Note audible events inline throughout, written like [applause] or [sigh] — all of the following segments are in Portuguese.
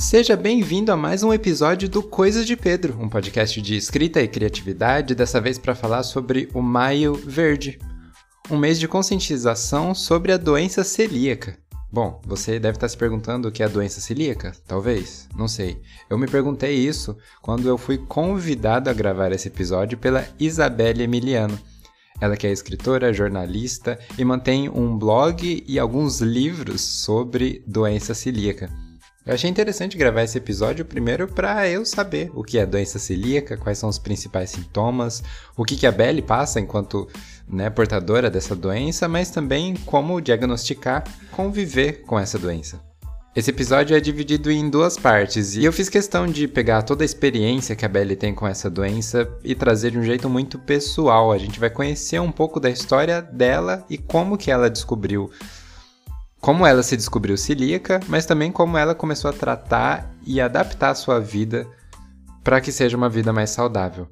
Seja bem-vindo a mais um episódio do Coisas de Pedro, um podcast de escrita e criatividade, dessa vez para falar sobre o Maio Verde, um mês de conscientização sobre a doença celíaca. Bom, você deve estar se perguntando o que é a doença celíaca? Talvez, não sei. Eu me perguntei isso quando eu fui convidado a gravar esse episódio pela Isabelle Emiliano. Ela que é escritora, jornalista e mantém um blog e alguns livros sobre doença celíaca. Eu achei interessante gravar esse episódio primeiro para eu saber o que é doença celíaca, quais são os principais sintomas, o que, que a Belle passa enquanto né, portadora dessa doença, mas também como diagnosticar, conviver com essa doença. Esse episódio é dividido em duas partes e eu fiz questão de pegar toda a experiência que a Belle tem com essa doença e trazer de um jeito muito pessoal. A gente vai conhecer um pouco da história dela e como que ela descobriu como ela se descobriu celíaca, mas também como ela começou a tratar e adaptar a sua vida para que seja uma vida mais saudável.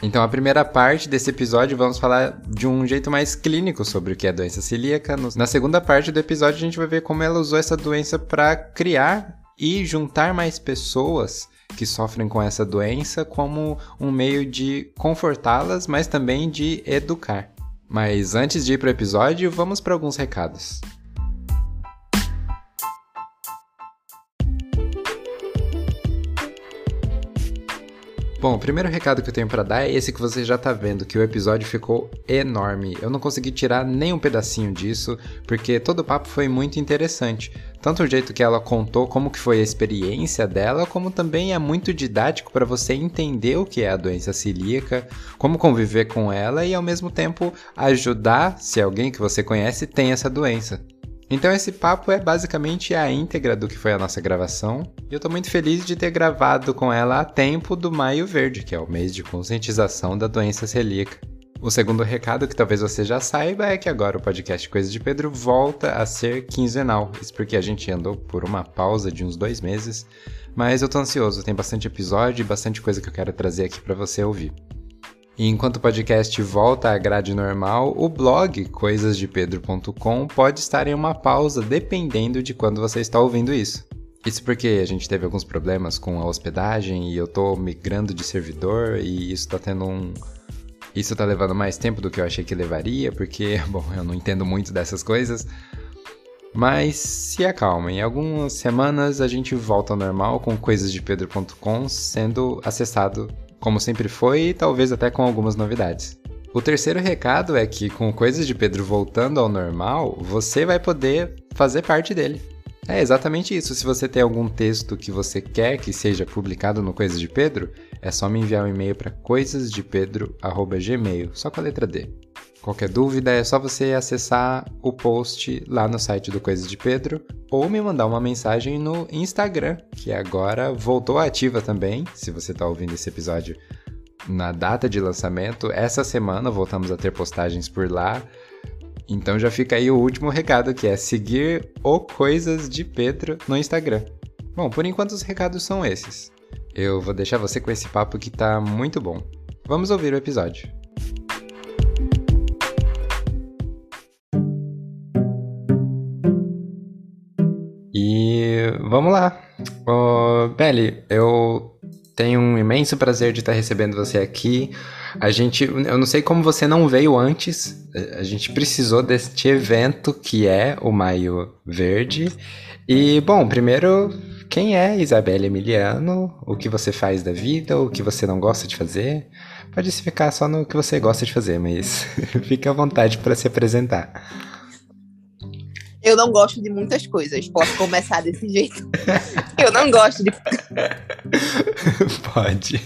Então, a primeira parte desse episódio vamos falar de um jeito mais clínico sobre o que é a doença celíaca. Na segunda parte do episódio, a gente vai ver como ela usou essa doença para criar e juntar mais pessoas que sofrem com essa doença como um meio de confortá-las, mas também de educar. Mas antes de ir para o episódio, vamos para alguns recados. Bom, o primeiro recado que eu tenho para dar é esse que você já tá vendo, que o episódio ficou enorme. Eu não consegui tirar nem um pedacinho disso, porque todo o papo foi muito interessante. Tanto o jeito que ela contou como que foi a experiência dela, como também é muito didático para você entender o que é a doença celíaca, como conviver com ela e ao mesmo tempo ajudar se alguém que você conhece tem essa doença. Então esse papo é basicamente a íntegra do que foi a nossa gravação, e eu tô muito feliz de ter gravado com ela a tempo do Maio Verde, que é o mês de conscientização da doença celíaca. O segundo recado que talvez você já saiba é que agora o podcast Coisas de Pedro volta a ser quinzenal. Isso porque a gente andou por uma pausa de uns dois meses, mas eu tô ansioso, tem bastante episódio e bastante coisa que eu quero trazer aqui para você ouvir. E enquanto o podcast volta à grade normal, o blog coisasdepedro.com pode estar em uma pausa dependendo de quando você está ouvindo isso. Isso porque a gente teve alguns problemas com a hospedagem e eu tô migrando de servidor e isso tá tendo um. Isso tá levando mais tempo do que eu achei que levaria, porque, [laughs] bom, eu não entendo muito dessas coisas. Mas se acalma, em algumas semanas a gente volta ao normal com coisasdepedro.com sendo acessado como sempre foi e talvez até com algumas novidades. O terceiro recado é que, com Coisas de Pedro voltando ao normal, você vai poder fazer parte dele. É exatamente isso. Se você tem algum texto que você quer que seja publicado no Coisas de Pedro, é só me enviar um e-mail para coisasdepedro@gmail, só com a letra D. Qualquer dúvida é só você acessar o post lá no site do Coisas de Pedro ou me mandar uma mensagem no Instagram, que agora voltou ativa também. Se você está ouvindo esse episódio na data de lançamento, essa semana voltamos a ter postagens por lá. Então já fica aí o último recado, que é seguir o Coisas de Pedro no Instagram. Bom, por enquanto os recados são esses. Eu vou deixar você com esse papo que tá muito bom. Vamos ouvir o episódio. Vamos lá. Oh, Belly, eu tenho um imenso prazer de estar recebendo você aqui. A gente, eu não sei como você não veio antes. A gente precisou deste evento que é o Maio Verde. E bom, primeiro, quem é Isabelle Emiliano? O que você faz da vida? O que você não gosta de fazer? Pode ficar só no que você gosta de fazer, mas [laughs] fique à vontade para se apresentar. Eu não gosto de muitas coisas. Posso começar desse jeito. Eu não gosto de. Pode.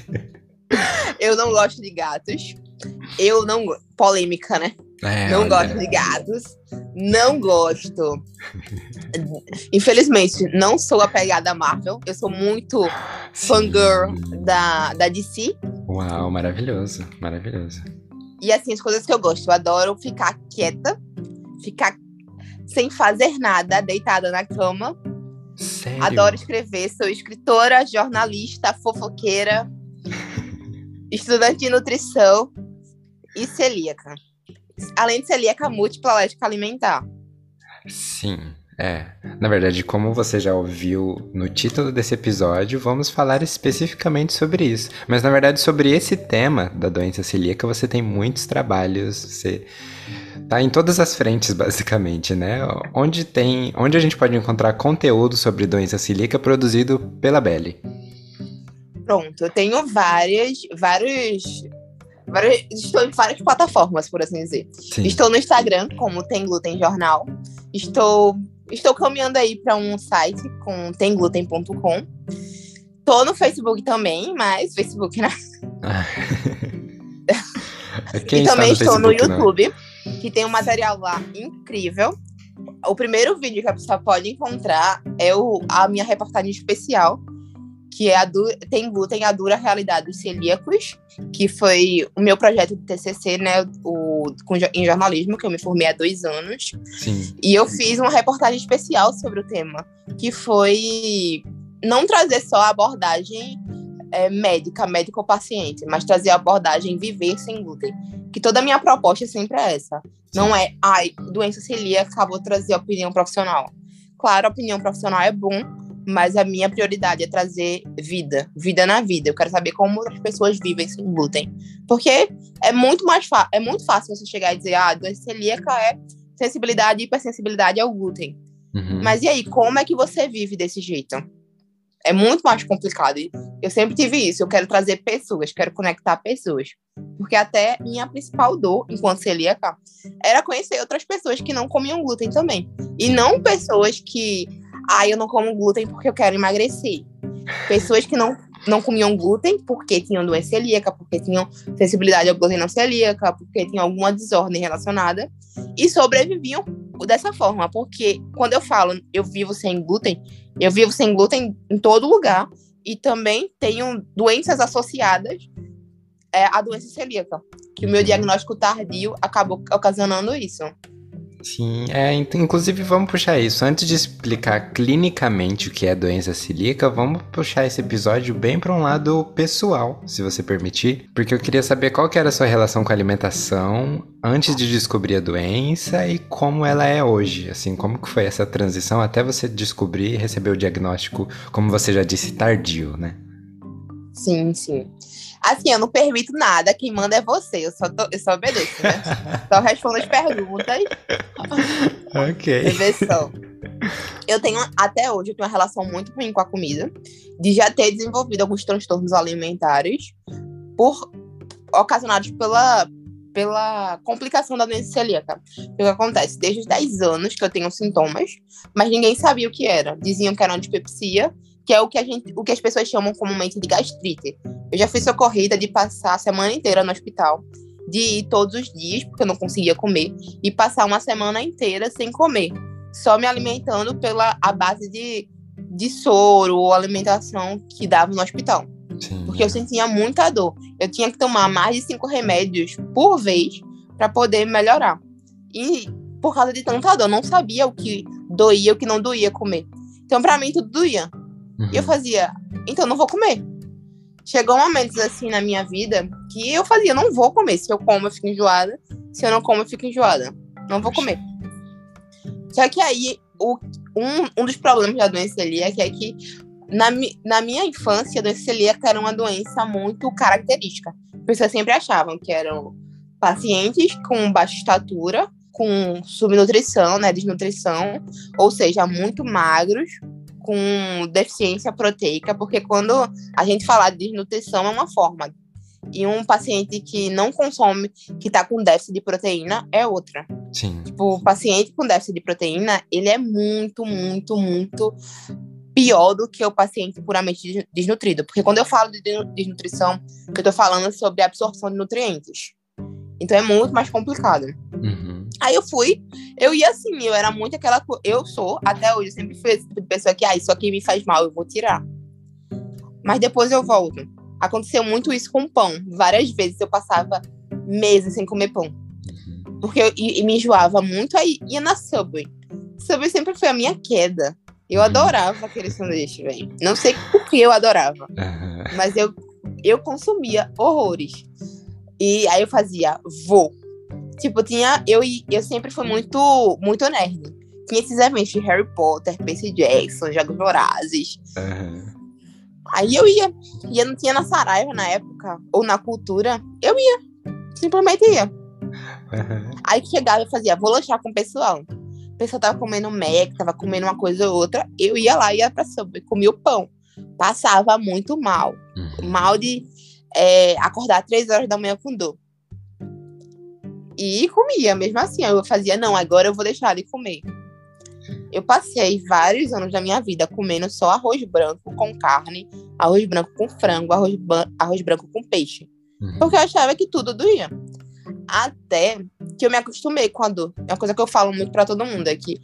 Eu não gosto de gatos. Eu não. Polêmica, né? É, não olha... gosto de gatos. Não gosto. Infelizmente, não sou apegada à Marvel. Eu sou muito fangirl da, da DC. Uau, maravilhoso, maravilhoso. E assim, as coisas que eu gosto. Eu adoro ficar quieta, ficar sem fazer nada, deitada na cama. Sério? Adoro escrever, sou escritora, jornalista, fofoqueira, [laughs] estudante de nutrição e celíaca. Além de celíaca múltipla alérgica alimentar. Sim. É, na verdade, como você já ouviu no título desse episódio, vamos falar especificamente sobre isso. Mas na verdade, sobre esse tema da doença celíaca, você tem muitos trabalhos, você tá em todas as frentes, [laughs] basicamente, né? Onde tem, onde a gente pode encontrar conteúdo sobre doença celíaca produzido pela Belly? Pronto, eu tenho várias, vários várias, estou em várias plataformas, por assim dizer. Sim. Estou no Instagram, como Tem Glúten Jornal. Estou Estou caminhando aí para um site com temgluten.com. Tô no Facebook também, mas Facebook né? [laughs] e também estou Facebook, no YouTube, não? que tem um material lá incrível. O primeiro vídeo que a pessoa pode encontrar é o, a minha reportagem especial que é a du Tem Glúten, a Dura Realidade dos Celíacos, que foi o meu projeto de TCC, né, o, com, em jornalismo, que eu me formei há dois anos. Sim. E eu fiz uma reportagem especial sobre o tema, que foi não trazer só a abordagem é, médica, médico-paciente, mas trazer a abordagem viver sem glúten. Que toda a minha proposta sempre é essa. Não é, ai, doença celíaca, vou trazer opinião profissional. Claro, a opinião profissional é bom, mas a minha prioridade é trazer vida, vida na vida. Eu quero saber como outras pessoas vivem sem glúten. Porque é muito mais é muito fácil você chegar e dizer, ah, doença celíaca é sensibilidade e hipersensibilidade ao glúten. Uhum. Mas e aí, como é que você vive desse jeito? É muito mais complicado. Eu sempre tive isso. Eu quero trazer pessoas, quero conectar pessoas. Porque até minha principal dor, enquanto celíaca, era conhecer outras pessoas que não comiam glúten também. E não pessoas que ah, eu não como glúten porque eu quero emagrecer. Pessoas que não, não comiam glúten porque tinham doença celíaca, porque tinham sensibilidade ao glúten não celíaca, porque tinham alguma desordem relacionada e sobreviviam dessa forma. Porque quando eu falo eu vivo sem glúten, eu vivo sem glúten em todo lugar e também tenho doenças associadas é, à doença celíaca, que o meu diagnóstico tardio acabou ocasionando isso. Sim, é, inclusive vamos puxar isso. Antes de explicar clinicamente o que é doença celíaca, vamos puxar esse episódio bem para um lado pessoal, se você permitir, porque eu queria saber qual que era a sua relação com a alimentação antes de descobrir a doença e como ela é hoje, assim, como que foi essa transição até você descobrir e receber o diagnóstico, como você já disse, tardio, né? Sim, sim. Assim, eu não permito nada, quem manda é você, eu só, tô, eu só obedeço, né? [laughs] só respondo as perguntas. ok. Reversão. Eu tenho, até hoje, eu tenho uma relação muito ruim com a comida, de já ter desenvolvido alguns transtornos alimentares por ocasionados pela, pela complicação da doença celíaca. O que acontece? Desde os 10 anos que eu tenho sintomas, mas ninguém sabia o que era. Diziam que era dispepsia, que é o que, a gente, o que as pessoas chamam comumente de gastrite. Eu já fui socorrida de passar a semana inteira no hospital, de ir todos os dias, porque eu não conseguia comer, e passar uma semana inteira sem comer, só me alimentando pela a base de, de soro ou alimentação que dava no hospital. Sim. Porque eu sentia muita dor. Eu tinha que tomar mais de cinco remédios por vez para poder melhorar. E por causa de tanta dor, eu não sabia o que doía e o que não doía comer. Então, para mim, tudo doía. Uhum. E eu fazia, então não vou comer. Chegou momentos assim na minha vida que eu fazia, não vou comer. Se eu como, eu fico enjoada. Se eu não como, eu fico enjoada. Não vou comer. Só que aí, o, um, um dos problemas da doença celíaca é que na, na minha infância, a doença celíaca era uma doença muito característica. As pessoas sempre achavam que eram pacientes com baixa estatura, com subnutrição, né, desnutrição, ou seja, muito magros, com deficiência proteica, porque quando a gente fala de desnutrição é uma forma, e um paciente que não consome, que está com déficit de proteína, é outra. Sim. Tipo, o paciente com déficit de proteína, ele é muito, muito, muito pior do que o paciente puramente desnutrido. Porque quando eu falo de desnutrição, eu estou falando sobre absorção de nutrientes. Então é muito mais complicado. Uhum. Aí eu fui, eu ia assim, eu era muito aquela. Eu sou, até hoje, eu sempre fui esse tipo de pessoa que, ah, isso aqui me faz mal, eu vou tirar. Mas depois eu volto. Aconteceu muito isso com pão. Várias vezes eu passava meses sem comer pão. Porque eu e, e me enjoava muito, aí ia na Subway. Subway sempre foi a minha queda. Eu adorava aquele sanduíche, velho. Não sei por que eu adorava. Mas eu, eu consumia horrores. E aí eu fazia, vou. Tipo, tinha. Eu, eu sempre fui muito, muito nerd. tinha esses eventos de Harry Potter, Percy Jackson, Jogos Vorazes. Uhum. Aí eu ia. E eu não tinha na Saraiva na época, ou na cultura. Eu ia. Simplesmente ia. Uhum. Aí chegava e fazia, vou lanchar com o pessoal. O pessoal tava comendo Mac, tava comendo uma coisa ou outra. Eu ia lá, ia pra sopa, comia o pão. Passava muito mal. Uhum. Mal de é, acordar três horas da manhã com dor. E comia, mesmo assim. Eu fazia, não, agora eu vou deixar de comer. Eu passei vários anos da minha vida comendo só arroz branco com carne, arroz branco com frango, arroz, arroz branco com peixe. Uhum. Porque eu achava que tudo doía. Até que eu me acostumei com a dor. É uma coisa que eu falo muito para todo mundo, é que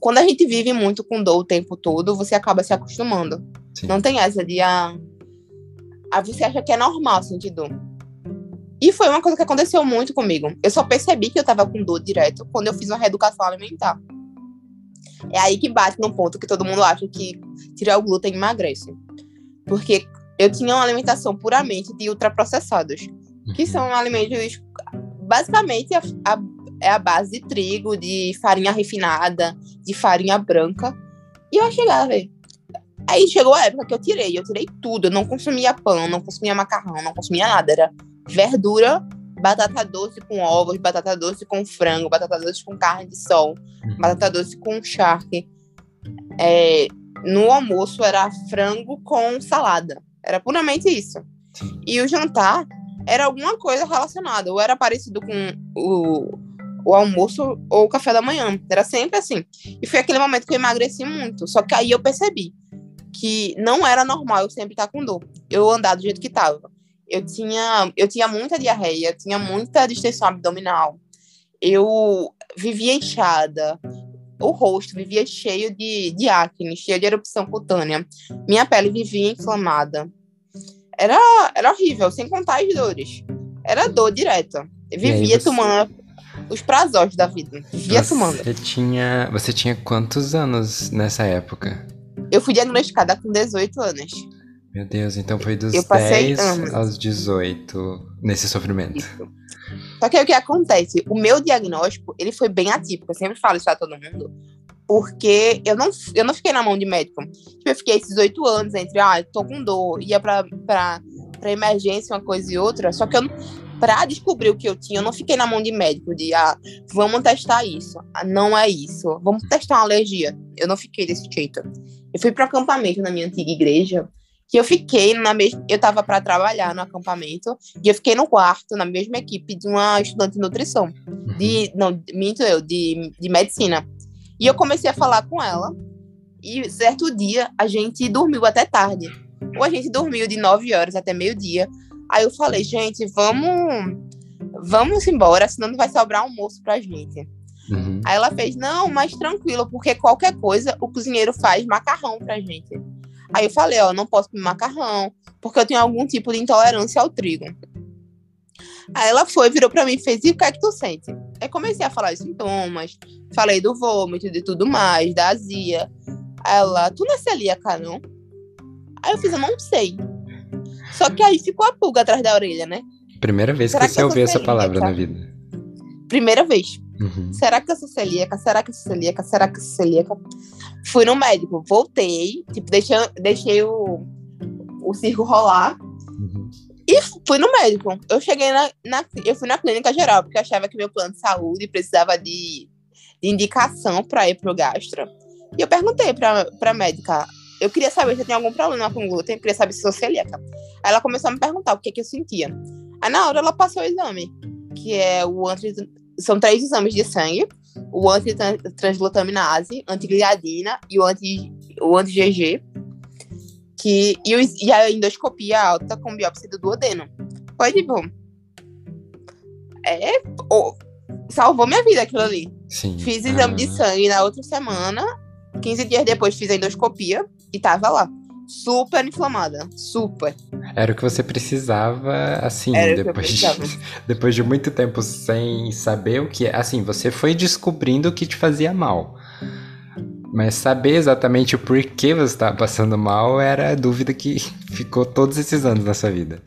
quando a gente vive muito com dor o tempo todo, você acaba se acostumando. Sim. Não tem essa de ah, ah, você acha que é normal sentir dor. E foi uma coisa que aconteceu muito comigo. Eu só percebi que eu tava com dor direto quando eu fiz uma reeducação alimentar. É aí que bate no ponto que todo mundo acha que tirar o glúten emagrece. Porque eu tinha uma alimentação puramente de ultraprocessados, que são alimentos basicamente a, a, é a base de trigo, de farinha refinada, de farinha branca. E eu chegava, Aí chegou a época que eu tirei, eu tirei tudo, eu não consumia pão, não consumia macarrão, não consumia nada, era verdura, batata doce com ovos, batata doce com frango, batata doce com carne de sol, uhum. batata doce com charque. É, no almoço era frango com salada. Era puramente isso. E o jantar era alguma coisa relacionada, ou era parecido com o, o almoço ou o café da manhã. Era sempre assim. E foi aquele momento que eu emagreci muito. Só que aí eu percebi que não era normal eu sempre estar com dor. Eu andar do jeito que estava eu tinha, eu tinha muita diarreia, tinha muita distensão abdominal. Eu vivia inchada, o rosto vivia cheio de, de acne, cheio de erupção cutânea. Minha pele vivia inflamada. Era, era horrível, sem contar as dores. Era dor direta. Eu vivia você... tomando os prazos da vida. Vivia você tomando. Tinha, você tinha quantos anos nessa época? Eu fui diagnosticada com 18 anos. Meu Deus, então foi dos 10 anos. aos 18 nesse sofrimento. Isso. Só que aí o que acontece? O meu diagnóstico, ele foi bem atípico. Eu sempre falo isso pra todo mundo. Porque eu não, eu não fiquei na mão de médico. Tipo, eu fiquei esses oito anos entre, ah, tô com dor, ia pra, pra, pra emergência, uma coisa e outra. Só que eu, pra descobrir o que eu tinha, eu não fiquei na mão de médico, de, ah, vamos testar isso. Ah, não é isso. Vamos testar uma alergia. Eu não fiquei desse jeito. Eu fui para acampamento na minha antiga igreja que eu fiquei na mesma. Eu estava para trabalhar no acampamento e eu fiquei no quarto, na mesma equipe de uma estudante de nutrição. De. Não, minto eu, de, de medicina. E eu comecei a falar com ela. E certo dia a gente dormiu até tarde. Ou a gente dormiu de 9 horas até meio-dia. Aí eu falei, gente, vamos. Vamos embora, senão não vai sobrar almoço pra gente. Uhum. Aí ela fez, não, mas tranquilo, porque qualquer coisa o cozinheiro faz macarrão pra gente. Aí eu falei, ó, não posso comer macarrão, porque eu tenho algum tipo de intolerância ao trigo. Aí ela foi, virou para mim e fez, e o que é que tu sente? Aí comecei a falar os sintomas, falei do vômito, de tudo mais, da azia. Aí ela, tu não é celíaca, não? Aí eu fiz, eu não sei. Só que aí ficou a pulga atrás da orelha, né? Primeira vez Será que, você ouviu essa palavra na vida. Primeira vez. Uhum. Será que eu sou celíaca? Será que eu sou celíaca? Será que eu sou celíaca? Fui no médico, voltei, tipo, deixei, deixei o, o circo rolar. Uhum. E fui no médico. Eu cheguei na, na, Eu fui na clínica geral, porque achava que meu plano de saúde precisava de, de indicação para ir pro gastro. E eu perguntei pra, pra médica. Eu queria saber se eu tinha algum problema com glúten, eu queria saber se sou celíaca. Aí ela começou a me perguntar o que, que eu sentia. Aí na hora ela passou o exame, que é o anti, são três exames de sangue o antitransglutaminase, antigliadina e o anti o anti-GG, que e, o, e a endoscopia alta com biópsia do duodeno. Foi tipo é, oh, salvou minha vida aquilo ali. Sim. Fiz exame de sangue na outra semana, 15 dias depois fiz a endoscopia e tava lá super inflamada. Super. Era o que você precisava, assim, depois, de, [laughs] depois de muito tempo sem saber o que. Assim, você foi descobrindo o que te fazia mal. Mas saber exatamente o porquê você estava passando mal era a dúvida que [laughs] ficou todos esses anos na sua vida.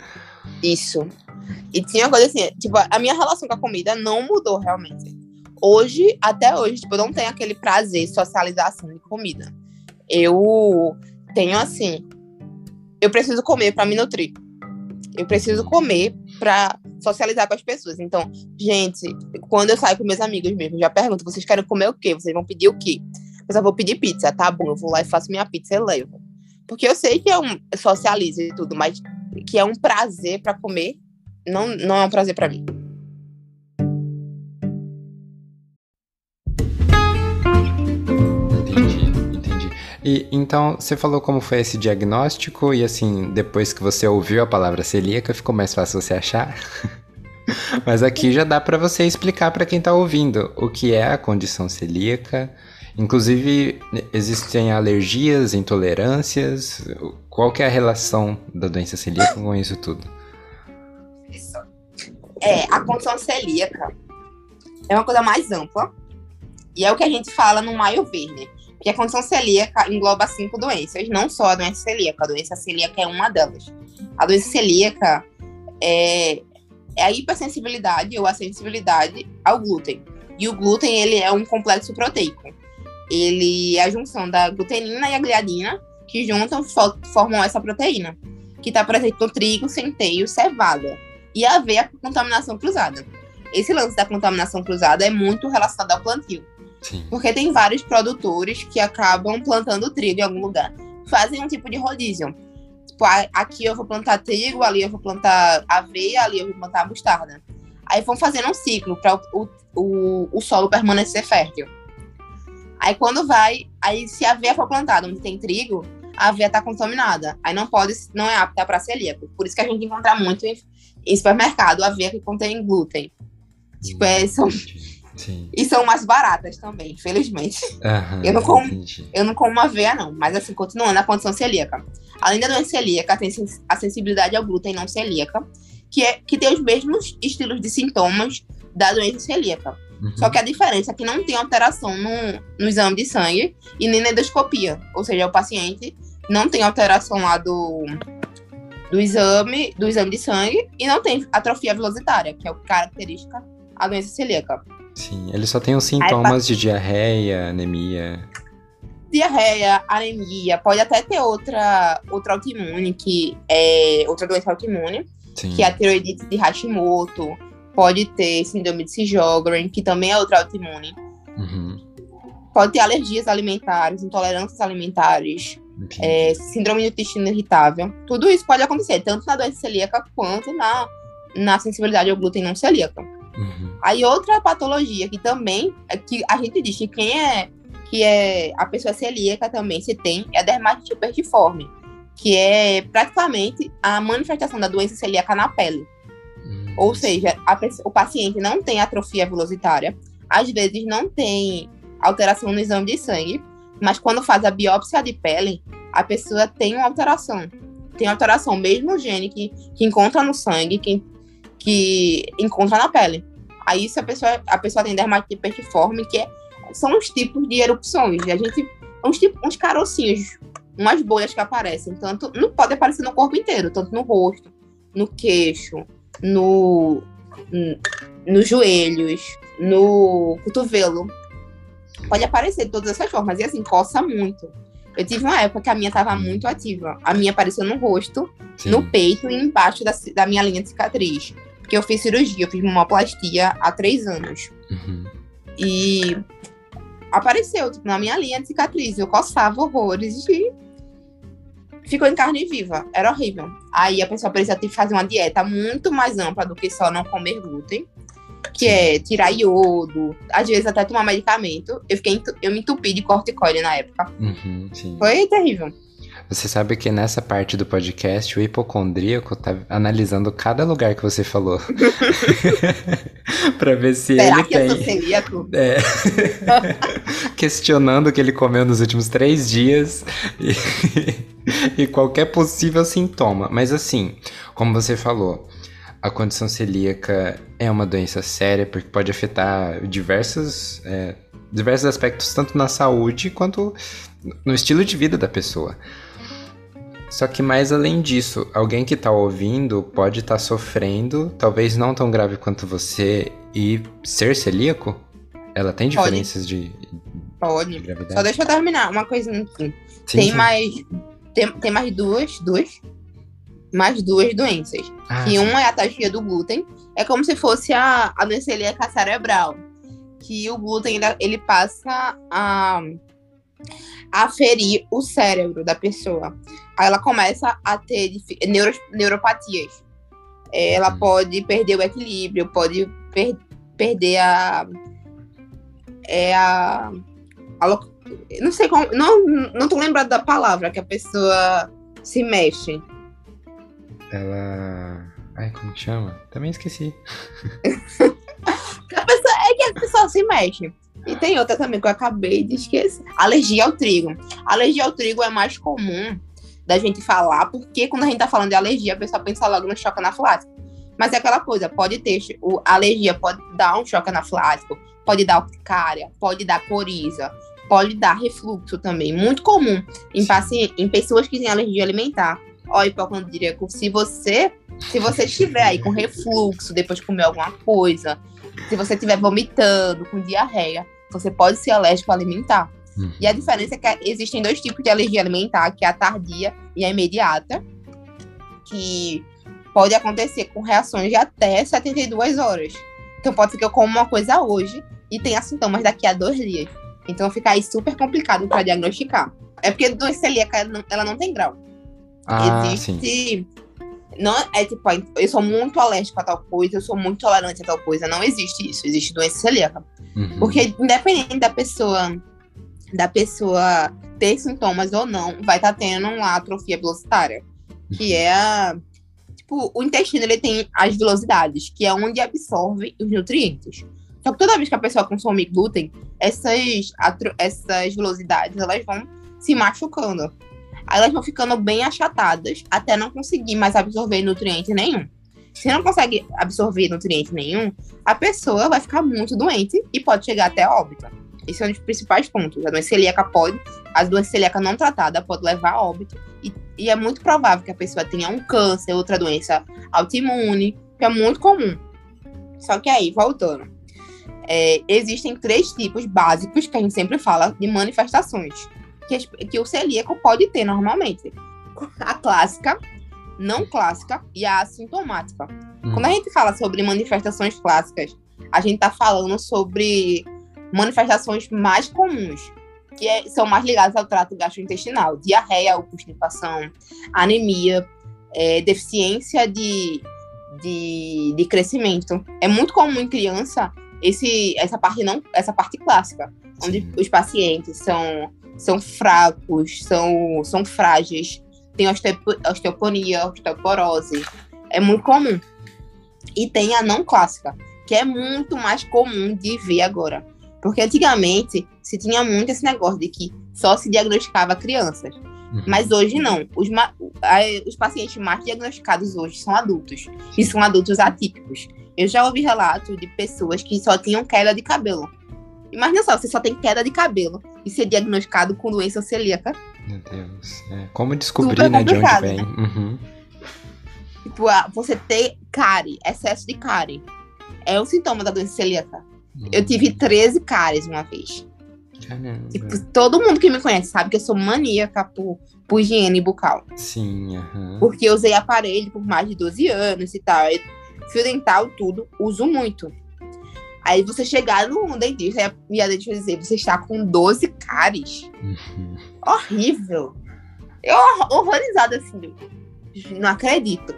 Isso. E tinha uma coisa assim, tipo, a minha relação com a comida não mudou realmente. hoje, até hoje, tipo, eu não tenho aquele prazer, socialização de comida. Eu tenho assim, eu preciso comer para me nutrir. Eu preciso comer para socializar com as pessoas. Então, gente, quando eu saio com meus amigos mesmo, já pergunto: vocês querem comer o quê? Vocês vão pedir o quê? Eu só vou pedir pizza, tá bom? Eu vou lá e faço minha pizza e levo. Porque eu sei que é um socializa e tudo, mas que é um prazer para comer, não, não é um prazer para mim. E então, você falou como foi esse diagnóstico e assim, depois que você ouviu a palavra celíaca, ficou mais fácil você achar? [laughs] Mas aqui já dá para você explicar para quem tá ouvindo o que é a condição celíaca. Inclusive, existem alergias, intolerâncias. Qual que é a relação da doença celíaca com isso tudo? É, a condição celíaca é uma coisa mais ampla. E é o que a gente fala no Maio Verde que a condição celíaca engloba cinco doenças, não só a doença celíaca, a doença celíaca é uma delas. A doença celíaca é, é a hipersensibilidade ou a sensibilidade ao glúten. E o glúten, ele é um complexo proteico. Ele é a junção da glutenina e a gliadina, que juntam formam essa proteína, que está presente no trigo, centeio, cevada. E a aveia por contaminação cruzada. Esse lance da contaminação cruzada é muito relacionado ao plantio. Sim. Porque tem vários produtores que acabam plantando trigo em algum lugar. Fazem um tipo de rodízio. Tipo, aqui eu vou plantar trigo, ali eu vou plantar aveia, ali eu vou plantar mostarda. Aí vão fazendo um ciclo para o, o, o solo permanecer fértil. Aí quando vai, aí se a aveia for plantada onde tem trigo, a aveia está contaminada. Aí não pode, não é apta para celíaco. Por isso que a gente encontra muito em, em supermercado aveia que contém glúten. Tipo, é, são, Sim. E são mais baratas também, infelizmente. Eu, não como, eu não como aveia, não. Mas assim, continuando a condição celíaca. Além da doença celíaca, tem a sensibilidade ao glúten não celíaca, que, é, que tem os mesmos estilos de sintomas da doença celíaca. Uhum. Só que a diferença é que não tem alteração no, no exame de sangue e nem na endoscopia. Ou seja, o paciente não tem alteração lá do, do exame, do exame de sangue e não tem atrofia velocitária, que é o característica da doença celíaca. Sim, ele só tem os sintomas Aí, de diarreia, anemia. Diarreia, anemia, pode até ter outra, outra autoimune, que é outra doença autoimune, Sim. que é a tiroidite de Hashimoto, pode ter síndrome de Sjögren, que também é outra autoimune. Uhum. Pode ter alergias alimentares, intolerâncias alimentares, é, síndrome do intestino irritável. Tudo isso pode acontecer, tanto na doença celíaca quanto na, na sensibilidade ao glúten não celíaca. Uhum. Aí outra patologia que também é que a gente diz que quem é que é a pessoa celíaca também se tem é a dermatite hipertiforme, que é praticamente a manifestação da doença celíaca na pele. Uhum. Ou seja, a, o paciente não tem atrofia velocitária, às vezes não tem alteração no exame de sangue, mas quando faz a biópsia de pele, a pessoa tem uma alteração. Tem alteração, mesmo gene que, que encontra no sangue, que que encontra na pele. Aí se a pessoa, a pessoa tem dermatite hipertiforme, que é, são os tipos de erupções. A gente uns tipos, uns carocinhos, umas bolhas que aparecem, tanto não pode aparecer no corpo inteiro, tanto no rosto, no queixo, no nos joelhos, no cotovelo. Pode aparecer de todas essas formas e assim coça muito. Eu tive uma época que a minha estava muito ativa. A minha apareceu no rosto, Sim. no peito e embaixo da, da minha linha de cicatriz. Porque eu fiz cirurgia, eu fiz uma plastia há três anos. Uhum. E apareceu, tipo, na minha linha de cicatriz. Eu coçava horrores e ficou em carne viva. Era horrível. Aí a pessoa precisa ter que fazer uma dieta muito mais ampla do que só não comer glúten. Que é tirar iodo, às vezes até tomar medicamento. Eu fiquei eu me entupi de corticoide na época. Uhum, Foi terrível. Você sabe que nessa parte do podcast o hipocondríaco tá analisando cada lugar que você falou. [laughs] pra ver se Será ele que tem. Eu sou celíaco? [laughs] É. [laughs] Questionando o que ele comeu nos últimos três dias e, e qualquer possível sintoma. Mas assim, como você falou, a condição celíaca é uma doença séria porque pode afetar diversos, é, diversos aspectos, tanto na saúde quanto no estilo de vida da pessoa. Só que mais além disso, alguém que tá ouvindo pode estar tá sofrendo, talvez não tão grave quanto você, e ser celíaco? Ela tem diferenças Pode. de, Pode. de gravidade? Só deixa eu terminar uma coisinha aqui. Sim, tem sim. mais. Tem, tem mais duas, duas. Mais duas doenças. Ah, que sim. uma é a taxia do glúten. É como se fosse a, a doença celíaca cerebral. Que o glúten ele, ele passa a, a ferir o cérebro da pessoa. Aí ela começa a ter neuro, neuropatias. É, Ela Uhum. pode perder o equilíbrio, pode per- perder a. É a. a lo- não sei como. Não, não tô lembrando da palavra que a pessoa se mexe. Ela. Ai, como que chama? Também esqueci. [laughs] A pessoa, é que a pessoa se mexe. E tem outra também que eu acabei de esquecer. Alergia ao trigo. Alergia ao trigo é mais comum da gente falar, porque quando a gente tá falando de alergia, a pessoa pensa logo no choque anafilático. Mas é aquela coisa, pode ter, o, alergia pode dar um choque anafilático, pode dar urticária, pode dar coriza, pode dar refluxo também. Muito comum em, paci- em pessoas que têm alergia alimentar. Ó, hipocondríaco, se você, se você estiver aí com refluxo depois de comer alguma coisa, se você estiver vomitando, com diarreia, você pode ser alérgico alimentar. Uhum. E a diferença é que existem dois tipos de alergia alimentar, que é a tardia e a imediata, que pode acontecer com reações de até 72 horas. Então pode ser que eu coma uma coisa hoje e tenha sintomas daqui a dois dias. Então fica aí super complicado para diagnosticar. É porque doença celíaca ela não- ela não tem grau. Ah, sim. existe. Não é tipo, eu sou muito alérgico a tal coisa, eu sou muito tolerante a tal coisa. Não existe isso. Existe doença celíaca. Uhum. Porque independente da pessoa da pessoa ter sintomas ou não, vai estar tendo uma atrofia velocitária, que é a, tipo, o intestino ele tem as velocidades, que é onde absorve os nutrientes. Só que toda vez que a pessoa consome glúten, essas essas velocidades, elas vão se machucando. Aí elas vão ficando bem achatadas até não conseguir mais absorver nutriente nenhum. Se não consegue absorver nutriente nenhum, a pessoa vai ficar muito doente e pode chegar até óbito. Esse é um dos principais pontos. A doença celíaca pode, a doença celíaca não tratada pode levar a óbito. E, e é muito provável que a pessoa tenha um câncer, outra doença autoimune, que é muito comum. Só que aí, voltando. é, existem três tipos básicos que a gente sempre fala de manifestações que, que o celíaco pode ter normalmente. A clássica, não clássica e a assintomática. Uhum. Quando a gente fala sobre manifestações clássicas, a gente tá falando sobre manifestações mais comuns, que é- são mais ligadas ao trato gastrointestinal, diarreia ou constipação, anemia, é, deficiência de, de, de crescimento. É muito comum em criança esse, essa parte não, essa parte clássica, onde Sim. os pacientes são, são fracos, são, são frágeis, tem osteopo- osteoponia, osteoporose. É muito comum. E tem a não clássica, que é muito mais comum de ver agora. Porque antigamente se tinha muito esse negócio de que só se diagnosticava crianças. Uhum. Mas hoje não. Os, os pacientes mais diagnosticados hoje são adultos. E são adultos atípicos. Eu já ouvi relatos de pessoas que só tinham queda de cabelo. Imagina só, você só tem queda de cabelo e ser diagnosticado com doença celíaca. Meu Deus. É, como descobrir, né, de onde vem? né? Uhum. Tipo, você ter cárie, excesso de cárie. É um sintoma da doença celíaca. Eu tive 13 cáries uma vez. Caramba. Tipo, todo mundo que me conhece sabe que eu sou maníaca por, por higiene bucal. Sim, aham. Porque eu usei aparelho por mais de 12 anos e tal. E Fio dental, tudo, uso muito. Aí você chegar no dentista e a- e dentista dizer, você está com 12 cáries. Uhum. Horrível. Eu hor- horrorizada, assim. Não acredito.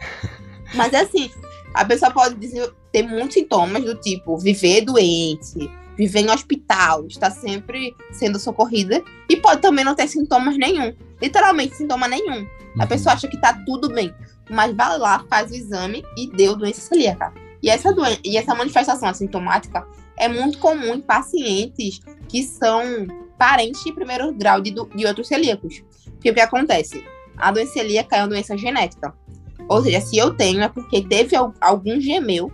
[laughs] Mas assim, a pessoa pode dizer- ter muitos sintomas do tipo viver doente, viver em hospital, estar sempre sendo socorrida, e pode também não ter sintomas nenhum. Literalmente, sintoma nenhum. A Uhum. pessoa acha que tá tudo bem, mas vai lá, faz o exame e deu doença celíaca. E essa, doen e essa manifestação assintomática é muito comum em pacientes que são parentes de primeiro grau de, de outros celíacos. Porque o que acontece? A doença celíaca é uma doença genética. Ou seja, se eu tenho, é porque teve al- algum gemeu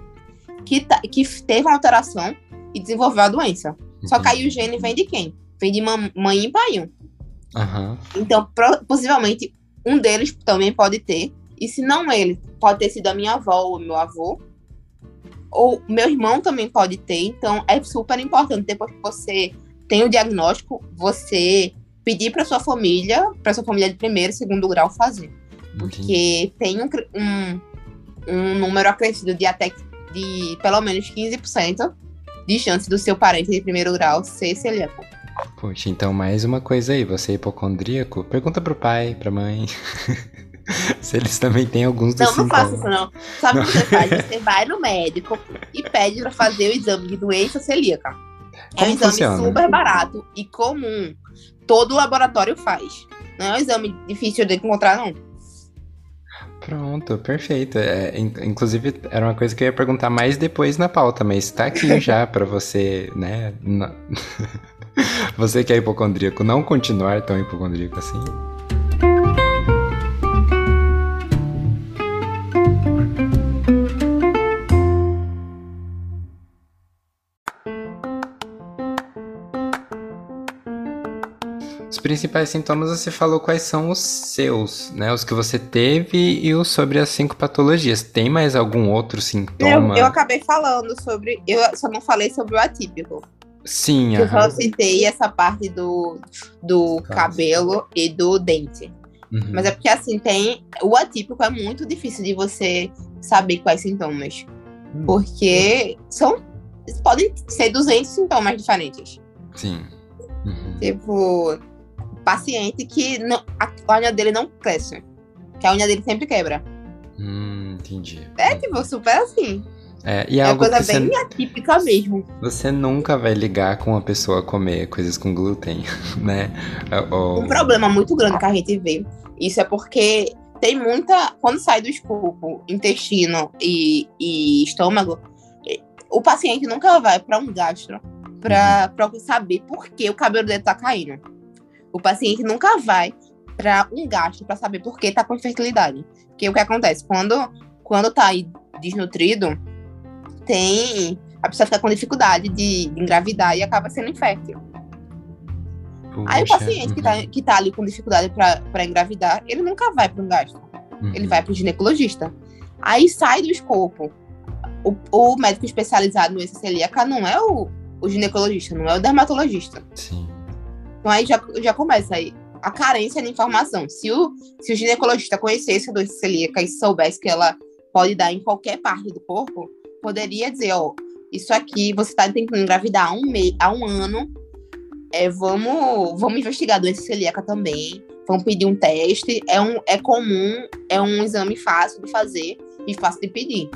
que, tá- que teve uma alteração e desenvolveu a doença. Só que aí o gene vem de quem? Vem de mãe e pai. Aham. Então, possivelmente, um deles também pode ter. E se não ele, pode ter sido a minha avó ou meu avô. ou meu irmão também pode ter, então é super importante depois que você tem o diagnóstico, você pedir para sua família, para sua família de primeiro e segundo grau fazer. Porque tem um, um, um, número acrescido de até de pelo menos 15% de chance do seu parente de primeiro grau ser celíaco. Poxa, então mais uma coisa aí, você é hipocondríaco? Pergunta pro pai, pra mãe. [laughs] Se eles também têm alguns dos Não, não faça isso não. Sabe o que você faz? Você vai no médico e pede pra fazer o exame de doença celíaca. É um exame funciona? super barato e comum. Todo laboratório faz. Não é um exame difícil de encontrar, não. Pronto, perfeito. É, inclusive, era uma coisa que eu ia perguntar mais depois na pauta, mas tá aqui [laughs] já para você, né? [laughs] você que é hipocondríaco, não continuar tão hipocondríaco assim. Principais sintomas você falou quais são os seus, né? Os que você teve e os sobre as cinco patologias. Tem mais algum outro sintoma? Eu, eu acabei falando sobre. Eu só não falei sobre o atípico. Sim, Eu só citei essa parte do, do cabelo e do dente. Uhum. Mas é porque assim, tem. O atípico é muito difícil de você saber quais sintomas. Uhum. Porque são. Podem ser 200 sintomas diferentes. Sim. Uhum. Tipo, paciente que não, a unha dele não cresce. Que a unha dele sempre quebra. Hum, entendi. É, tipo, super assim. É, e é, é algo coisa bem você, atípica mesmo. Você nunca vai ligar com uma pessoa comer coisas com glúten, [laughs] né? Ou... Um problema muito grande que a gente vê. Isso é porque tem muita. Quando sai do escopo, intestino e, e estômago, o paciente nunca vai para um gastro para uhum. saber por que o cabelo dele tá caindo. O paciente nunca vai para um gasto para saber por que está com infertilidade. Porque o que acontece? Quando, quando tá aí desnutrido, tem. A pessoa fica com dificuldade de, de engravidar e acaba sendo infértil. Puxa, aí o paciente uhum. que, tá, que tá ali com dificuldade para engravidar, ele nunca vai para um gasto. Uhum. Ele vai para o ginecologista. Aí sai do escopo. O, o médico especializado no celíaca não é o, o ginecologista, não é o dermatologista. Sim. Então aí já, já começa aí a carência de informação. Se o, se o ginecologista conhecesse a doença celíaca e soubesse que ela pode dar em qualquer parte do corpo, poderia dizer, ó, isso aqui você está tentando engravidar há um, mês, há um ano, é, vamos, vamos investigar a doença celíaca também, vamos pedir um teste, é, um, é comum, é um exame fácil de fazer e fácil de pedir.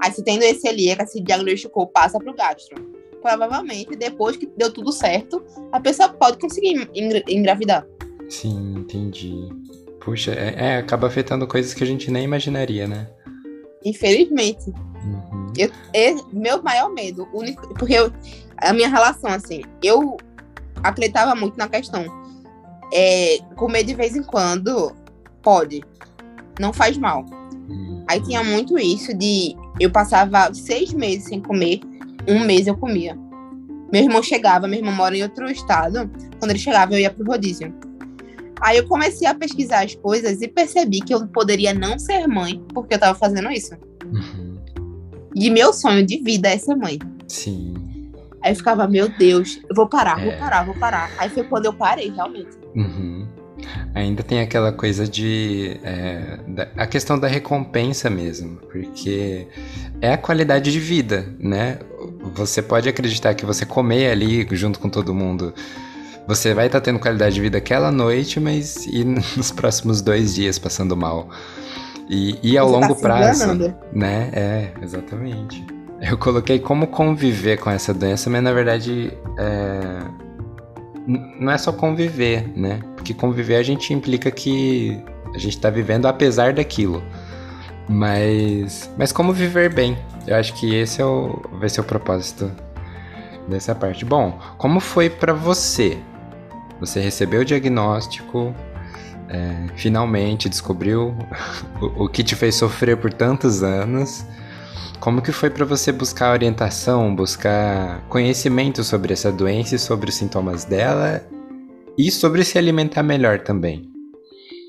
Aí se tem doença celíaca, se diagnosticou, passa para o gastro provavelmente depois que deu tudo certo, a pessoa pode conseguir engravidar. Sim, entendi. Puxa, é, é acaba afetando coisas que a gente nem imaginaria, né? Infelizmente. Uhum. Eu, é meu maior medo, único, porque eu, a minha relação, assim, eu acreditava muito na questão. É, comer de vez em quando pode, não faz mal. Uhum. Aí tinha muito isso de eu passava seis meses sem comer um mês eu comia. Meu irmão chegava, meu irmão mora em outro estado. Quando ele chegava, eu ia pro rodízio. Aí eu comecei a pesquisar as coisas e percebi que eu poderia não ser mãe porque eu tava fazendo isso. Uhum. E meu sonho de vida é ser mãe. Sim. Aí eu ficava, meu Deus, eu vou parar, é. vou parar, vou parar. Aí foi quando eu parei, realmente. Uhum. Ainda tem aquela coisa de. É, da, a questão da recompensa mesmo, porque é a qualidade de vida, né? Você pode acreditar que você comer ali junto com todo mundo, você vai estar tá tendo qualidade de vida aquela noite, mas e [laughs] nos próximos dois dias passando mal. E, e ao você tá longo tá prazo, enganando. né? É, exatamente. Eu coloquei como conviver com essa doença, mas na verdade é, não é só conviver, né? Porque conviver a gente implica que a gente está vivendo apesar daquilo. Mas, mas como viver bem? Eu acho que esse é o, vai ser o propósito dessa parte. Bom, como foi para você? Você recebeu o diagnóstico, é, finalmente descobriu [laughs] o, o que te fez sofrer por tantos anos. Como que foi para você buscar orientação, buscar conhecimento sobre essa doença e sobre os sintomas dela e sobre se alimentar melhor também?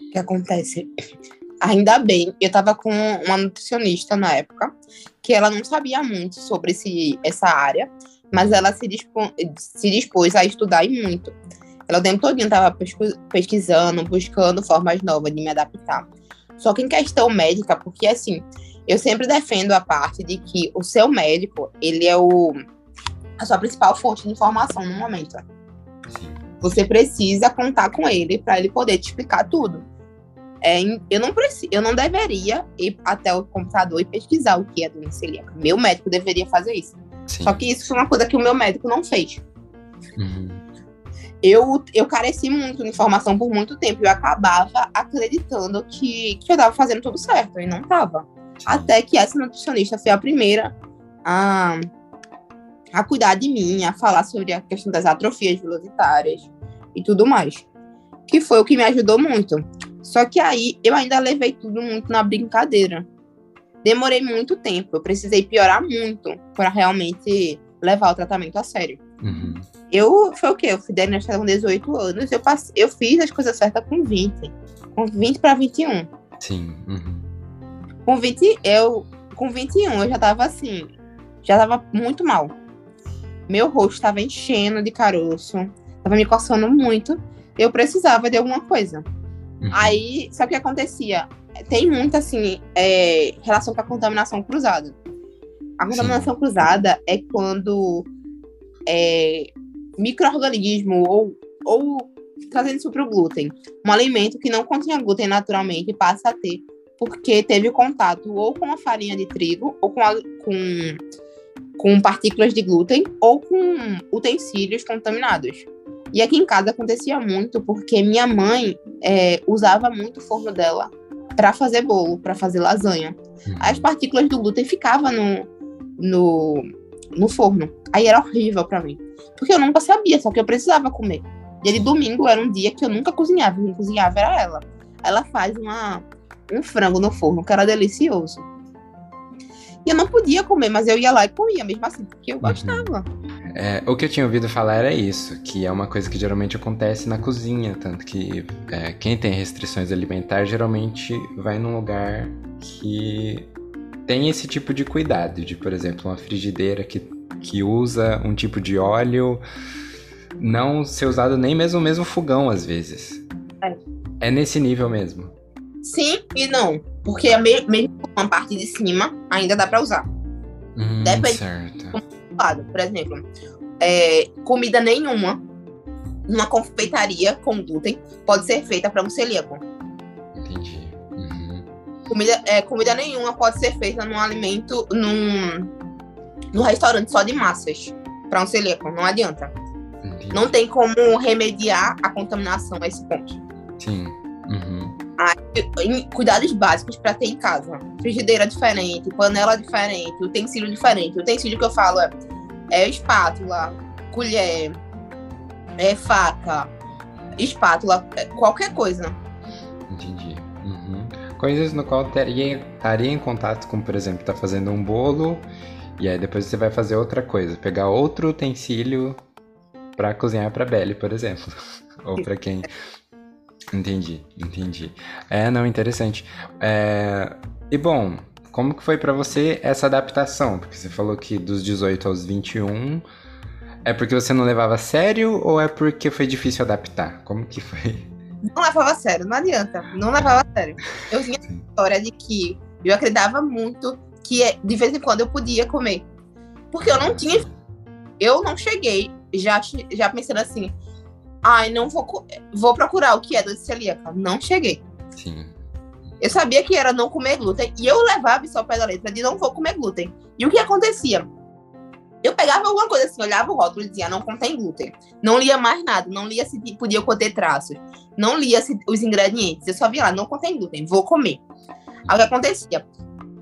O que acontece? ainda bem, eu tava com uma nutricionista na época, que ela não sabia muito sobre esse, essa área, mas ela se, dispô, se dispôs a estudar e muito. Ela o tempo todo estava pesquisando, buscando formas novas de me adaptar. Só que em questão médica, porque assim, eu sempre defendo a parte de que o seu médico, ele é o, a sua principal fonte de informação no momento. Você precisa contar com ele para ele poder te explicar tudo. É, eu não preciso, eu não deveria ir até o computador e pesquisar o que é doença celíaca. Meu médico deveria fazer isso. Sim. Só que isso foi uma coisa que o meu médico não fez. Uhum. Eu, eu careci muito de informação por muito tempo. Eu acabava acreditando que, que eu estava fazendo tudo certo e não estava. Até que essa nutricionista foi a primeira a, a cuidar de mim, a falar sobre a questão das atrofias velocitárias e tudo mais. Que foi o que me ajudou muito. Só que aí eu ainda levei tudo muito na brincadeira. Demorei muito tempo, eu precisei piorar muito para realmente levar o tratamento a sério. Uhum. Eu, foi o quê? Eu fui diagnosticada com 18 anos, eu, passei, eu fiz as coisas certas com 20. Com 20 para 21. Sim. Uhum. Com 20, eu, com 21, eu já tava assim, já tava muito mal. Meu rosto estava enchendo de caroço, tava me coçando muito. Eu precisava de alguma coisa. Uhum. Aí, sabe o que acontecia? Tem muito, assim, é, relação com a contaminação cruzada. A contaminação Sim. cruzada é quando é, microorganismo ou, ou trazendo isso para o glúten, um alimento que não continha glúten naturalmente passa a ter, porque teve contato ou com a farinha de trigo, ou com, a, com, com partículas de glúten, ou com utensílios contaminados. E aqui em casa acontecia muito porque minha mãe é, usava muito o forno dela para fazer bolo, para fazer lasanha. Uhum. As partículas do glúten ficavam no, no, no forno. Aí era horrível para mim. Porque eu nunca sabia, só que eu precisava comer. E ele domingo era um dia que eu nunca cozinhava, quem cozinhava era ela. Ela faz uma, um frango no forno, que era delicioso. E eu não podia comer, mas eu ia lá e comia mesmo assim, porque eu uhum. É, o que eu tinha ouvido falar era isso, que é uma coisa que geralmente acontece na cozinha, tanto que é, quem tem restrições alimentares geralmente vai num lugar que tem esse tipo de cuidado, de, por exemplo, uma frigideira que, que usa um tipo de óleo não ser usado nem mesmo o mesmo fogão, às vezes. É, é nesse nível mesmo. Sim e não. Porque mesmo uma parte de cima ainda dá para usar. Hum, Depende certo. Lado. Por exemplo, é, comida nenhuma numa confeitaria com glúten pode ser feita para um celíaco. Entendi. Uhum. Comida, é, comida nenhuma pode ser feita num alimento, num, num restaurante só de massas para um celíaco. Não adianta. Entendi. Não tem como remediar a contaminação a esse ponto. Sim. Uhum cuidados básicos para ter em casa. Frigideira diferente, panela diferente, utensílio diferente. O utensílio que eu falo é, é espátula, colher, é faca, espátula, é qualquer coisa. Entendi. Uhum. Coisas no qual teria, estaria em contato com, por exemplo, tá fazendo um bolo e aí depois você vai fazer outra coisa, pegar outro utensílio para cozinhar para Belly, por exemplo, [laughs] ou para quem Entendi, entendi. É, não, interessante. É... E bom, como que foi para você essa adaptação? Porque você falou que dos 18 aos 21 é porque você não levava a sério ou é porque foi difícil adaptar? Como que foi? Não levava a sério, não adianta. Não levava a sério. Eu tinha a história de que eu acreditava muito que é, de vez em quando eu podia comer. Porque eu não tinha. Eu não cheguei já, já pensando assim, Ai, não vou, vou procurar o que é doença celíaca. Não cheguei. Sim. Eu sabia que era não comer glúten e eu levava só pé da letra de não vou comer glúten. E o que acontecia? Eu pegava alguma coisa assim, olhava o rótulo e dizia não contém glúten. Não lia mais nada, não lia se podia conter traços, não lia se, os ingredientes. Eu só via lá, não contém glúten, vou comer. Aí o que acontecia?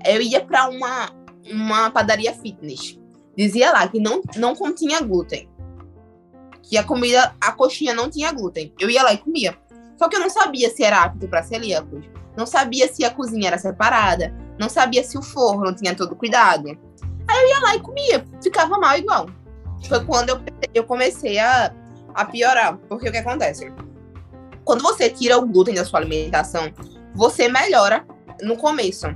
Eu ia para uma, uma padaria fitness. Dizia lá que não, não continha glúten que a comida, a coxinha não tinha glúten. Eu ia lá e comia. Só que eu não sabia se era apto para celíacos. Não sabia se a cozinha era separada. Não sabia se o forno tinha todo cuidado. Aí eu ia lá e comia. Ficava mal igual. Foi quando eu, eu comecei a, a piorar. Porque o que acontece? Quando você tira o glúten da sua alimentação, você melhora no começo.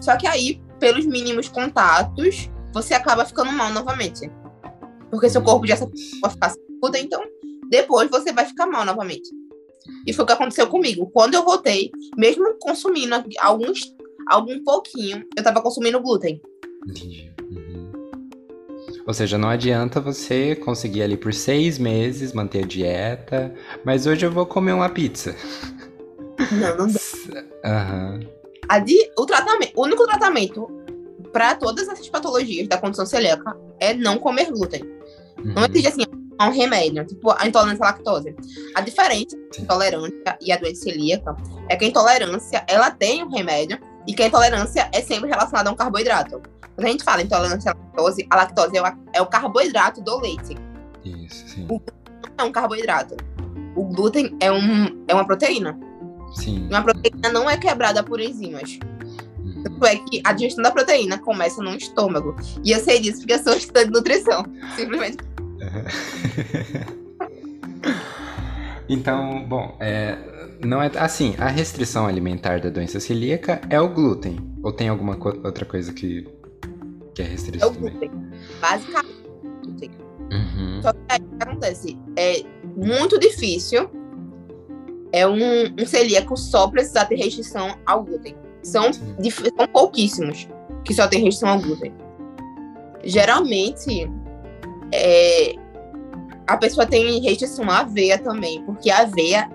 Só que aí, pelos mínimos contatos, você acaba ficando mal novamente. Porque seu corpo já vai ficar puta, então depois você vai ficar mal novamente. E foi o que aconteceu comigo. Quando eu voltei, mesmo consumindo alguns, algum pouquinho, eu tava consumindo glúten. Entendi. Uhum. Ou seja, não adianta você conseguir ali por seis meses manter a dieta, mas hoje eu vou comer uma pizza. Não, não dá. Uhum. Di, o, tratamento, o único tratamento para todas essas patologias da condição celíaca é não comer glúten. Uhum. Não existe assim, um remédio, tipo a intolerância à lactose. A diferença entre a intolerância e a doença celíaca é que a intolerância ela tem um remédio e que a intolerância é sempre relacionada a um carboidrato. Quando a gente fala intolerância à lactose, a lactose é o, é o carboidrato do leite. Isso, sim. O glúten é um carboidrato. O glúten é, um, é uma proteína. Sim. Uma proteína não é quebrada por enzimas. Tanto é que a digestão da proteína começa no estômago. E eu sei disso porque eu sou estudante de nutrição. Simplesmente. [laughs] então, bom, é, não é assim. A restrição alimentar da doença celíaca é o glúten. Ou tem alguma co outra coisa que, que é restrição? É o glúten. Basicamente, glúten. Uhum. Só que aí o que acontece? É muito difícil é um, um celíaco só precisar ter restrição ao glúten. São, são pouquíssimos que só tem restrição ao glúten. Geralmente, é, a pessoa tem restrição à aveia também, porque a aveia,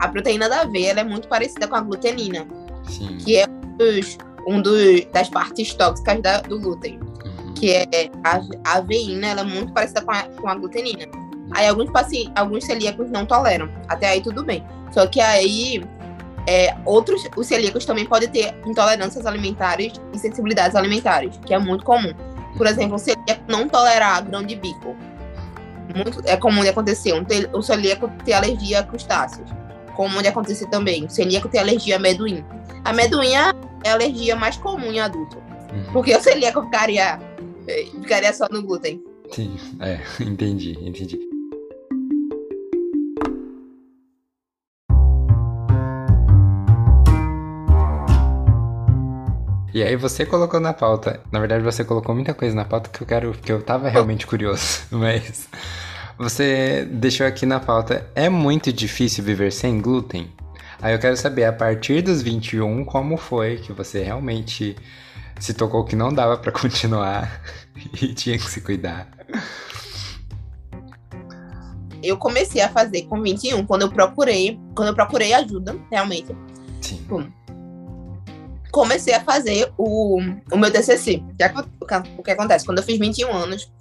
a proteína da aveia, é muito parecida com a glutenina, Sim. que é um, dos, um dos, das partes tóxicas da, do glúten, uhum. que é a, a aveína, ela é muito parecida com a, com a glutenina. Aí alguns pacientes, alguns celíacos não toleram. Até aí tudo bem. Só que aí é, outros, os celíacos também podem ter intolerâncias alimentares e sensibilidades alimentares, que é muito comum. Por exemplo, o celíaco não tolerar grão de bico. Muito, é comum de acontecer. Um, o celíaco ter alergia a crustáceos. Comum de acontecer também. O celíaco ter alergia a amendoim. A amendoim é a alergia mais comum em adulto. Uhum. Porque o celíaco ficaria, eh, ficaria só no glúten. Sim, é, [laughs] entendi, entendi. E aí você colocou na pauta. Na verdade, você colocou muita coisa na pauta que eu quero, que eu tava realmente curioso, [laughs] mas você deixou aqui na pauta. É muito difícil viver sem glúten? Aí eu quero saber, a partir dos 21, como foi que você realmente se tocou que não dava para [laughs] continuar e tinha que se cuidar? Eu comecei a fazer com 21, quando eu procurei, quando eu procurei ajuda, realmente. Sim comecei a fazer o, o meu TCC. Já que, o que acontece? Quando eu fiz 21 anos,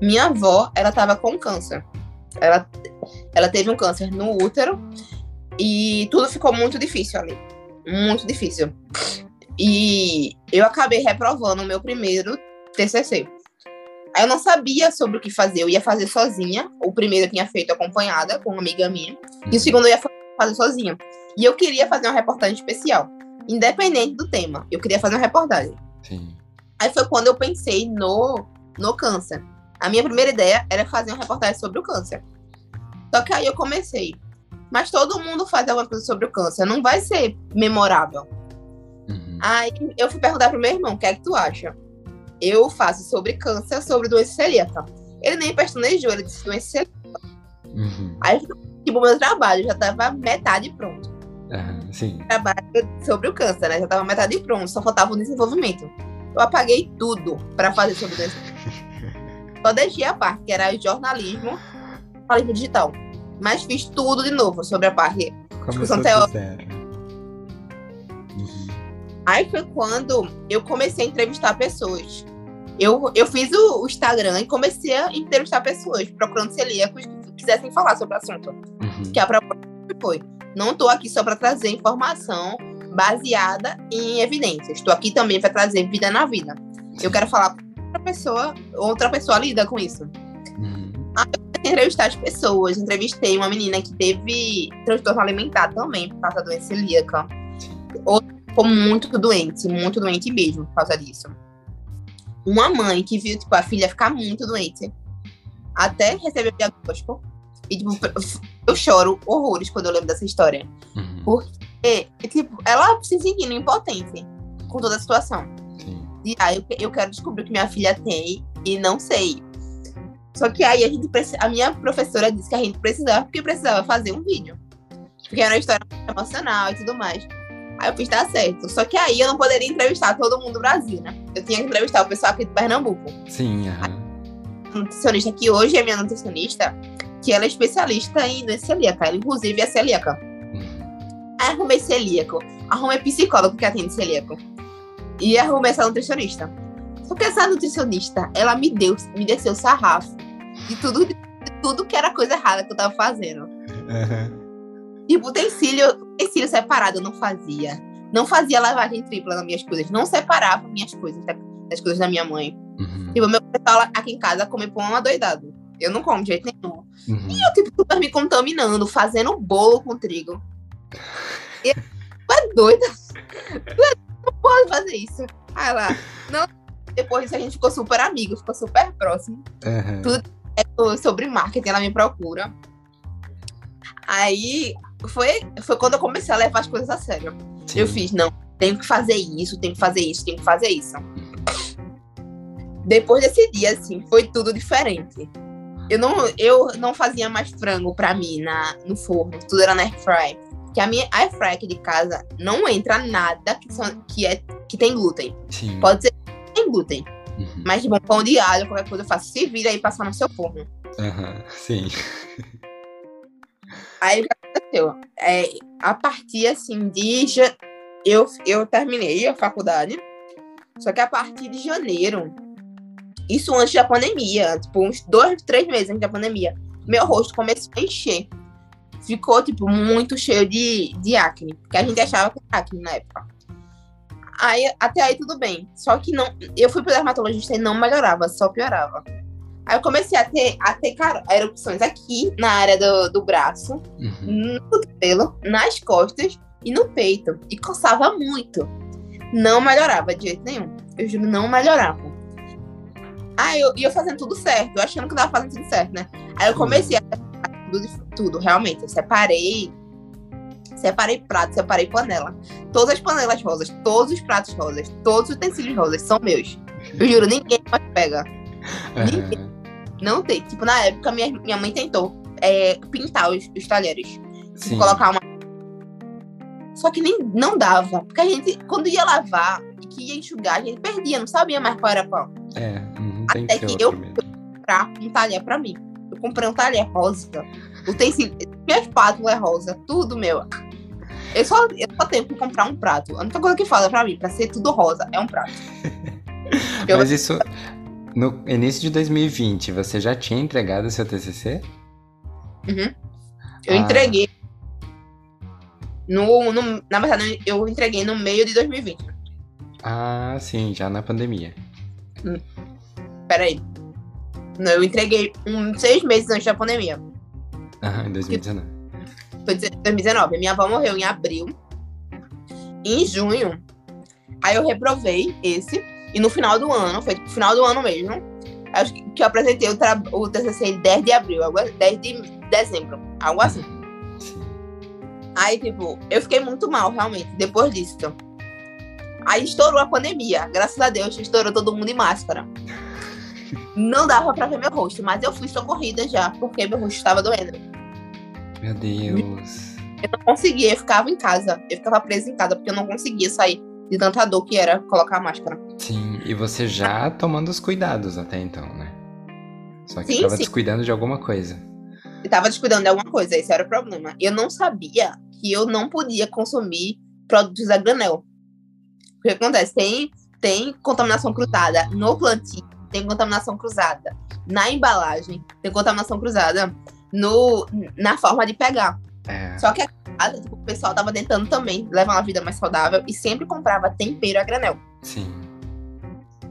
minha avó, ela tava com câncer. Ela, ela teve um câncer no útero e tudo ficou muito difícil ali. Muito difícil. E eu acabei reprovando o meu primeiro TCC. Aí eu não sabia sobre o que fazer. Eu ia fazer sozinha. O primeiro eu tinha feito acompanhada com uma amiga minha. E o segundo eu ia fazer sozinha. E eu queria fazer uma reportagem especial independente do tema. Eu queria fazer uma reportagem. Sim. Aí foi quando eu pensei no, no câncer. A minha primeira ideia era fazer uma reportagem sobre o câncer. Só que aí eu comecei. Mas todo mundo faz alguma coisa sobre o câncer. Não vai ser memorável. Uhum. Aí eu fui perguntar pro meu irmão, o que é que tu acha? Eu faço sobre câncer, sobre doença celíaca. Ele nem personejou, ele disse doença celíaca. Uhum. Aí, tipo, meu trabalho já tava metade pronto. Uhum, sim. Trabalho sobre o câncer, né? Já tava metade pronto, só faltava o desenvolvimento. Eu apaguei tudo para fazer sobre doença. [laughs] só deixei a parte que era jornalismo, jornalismo digital. Mas fiz tudo de novo sobre a parte discussão teórica. Uhum. Aí foi quando eu comecei a entrevistar pessoas. Eu, eu fiz o, o Instagram e comecei a entrevistar pessoas, procurando celíacos que quisessem falar sobre o assunto. Uhum. Que a proposta foi não estou aqui só para trazer informação baseada em evidências. Estou aqui também para trazer vida na vida. Eu quero falar outra pessoa, outra pessoa lida com isso. Uhum. Aí eu entrevistar as pessoas. Entrevistei uma menina que teve transtorno alimentar também por causa da doença celíaca. Outra ficou muito doente, muito doente mesmo por causa disso. Uma mãe que viu tipo, a filha ficar muito doente, até receber o diagnóstico, e, tipo, eu choro horrores quando eu lembro dessa história. Uhum. Porque, tipo, ela se sentindo impotente com toda a situação. Sim. E aí eu, eu quero descobrir o que minha filha tem e não sei. Só que aí a gente a minha professora disse que a gente precisava, porque precisava fazer um vídeo. Porque era uma história emocional e tudo mais. Aí eu fiz, tá certo. Só que aí eu não poderia entrevistar todo mundo do Brasil, né? Eu tinha que entrevistar o pessoal aqui de Pernambuco. Sim, aham. A nutricionista que hoje é minha nutricionista, que ela é especialista em doença celíaca. Ela, inclusive, é celíaca. Aí arrumei celíaco. Arrumei psicólogo que atende celíaco. E arrumei essa nutricionista. Só que essa nutricionista, ela me deu, me desceu sarrafo de tudo, de tudo que era coisa errada que eu tava fazendo. Uhum. Tipo, utensílio, utensílio separado eu não fazia. Não fazia lavagem tripla nas minhas coisas. Não separava minhas coisas das coisas da minha mãe. Uhum. Tipo, meu pessoal aqui em casa come pão adoidado. Eu não como de jeito nenhum. Uhum. E eu, tipo, super me contaminando, fazendo bolo com trigo. E, tu é doida? Tu é, não pode fazer isso. Aí lá, não. Depois disso a gente ficou super amigo, ficou super próximo. Uhum. Tudo é sobre marketing, ela me procura. Aí foi, foi quando eu comecei a levar as coisas a sério. Sim. Eu fiz, não, tenho que fazer isso, tenho que fazer isso, tenho que fazer isso. Depois desse dia, assim, foi tudo diferente. Eu não, eu não fazia mais frango pra mim na, no forno, tudo era na air fry. Que a minha air fry aqui de casa não entra nada que, são, que, é, que tem glúten. Sim. Pode ser que tem glúten. Uhum. Mas, bom, pão de alho, qualquer coisa eu faço. Se vira aí passar no seu forno. Uhum. Sim. Aí o que aconteceu? É, a partir, assim, de... Eu, eu terminei a faculdade. Só que a partir de janeiro, isso antes da pandemia, tipo, uns dois, três meses antes da pandemia, meu rosto começou a encher. Ficou, tipo, muito cheio de, de acne. Porque a gente achava que era acne na época. Aí, até aí tudo bem. Só que não. Eu fui pro dermatologista e não melhorava, só piorava. Aí eu comecei a ter, a ter cara, erupções aqui na área do, do braço, uhum. no cabelo, nas costas e no peito. E coçava muito. Não melhorava de jeito nenhum. Eu juro, não melhorava. Aí eu ia fazendo tudo certo, achando que eu tava fazendo tudo certo, né? Aí eu comecei a tudo, tudo realmente. Eu separei Separei prato, separei panela. Todas as panelas rosas, todos os pratos rosas, todos os utensílios rosas são meus. Eu juro, ninguém mais pega. Ninguém. Não tem. Tipo, na época, minha, minha mãe tentou é, pintar os, os talheres. Tipo, colocar uma. Só que nem, não dava. Porque a gente, quando ia lavar e que ia enxugar, a gente perdia, não sabia mais qual era qual. É, uhum, Até que eu fui comprar um talher pra mim. Eu comprei um talher rosa. Utensílio. Minha espátula é rosa, tudo meu. Eu só, eu só tenho que comprar um prato. A única coisa que fala pra mim, pra ser tudo rosa, é um prato. [laughs] Mas isso. No início de 2020, você já tinha entregado o seu TCC? Uhum. Eu ah. entreguei. No, no, na verdade, eu entreguei no meio de 2020. Ah, sim, já na pandemia. Hum. Peraí. Eu entreguei um, seis meses antes da pandemia. Ah, em 2019 foi 2019. Minha avó morreu em abril. Em junho, aí eu reprovei esse. E no final do ano, foi no final do ano mesmo, acho que eu apresentei o, o TCC em 10 de abril, 10 de dezembro, algo assim. Aí, tipo, eu fiquei muito mal, realmente, depois disso. Aí estourou a pandemia. Graças a Deus, estourou todo mundo em máscara. Não dava pra ver meu rosto, mas eu fui socorrida já, porque meu rosto estava doendo. Meu Deus. Eu não conseguia, eu ficava em casa. Eu ficava presa em casa porque eu não conseguia sair de tanta dor que era colocar a máscara. Sim, e você já tomando os cuidados até então, né? Só que sim, tava sim. descuidando de alguma coisa. Eu tava descuidando de alguma coisa, esse era o problema. Eu não sabia que eu não podia consumir produtos a granel. O que acontece? Tem, tem contaminação cruzada no plantio, tem contaminação cruzada na embalagem, tem contaminação cruzada no, na forma de pegar. É. Só que a, tipo, o pessoal tava tentando também levar uma vida mais saudável e sempre comprava tempero a granel. Sim.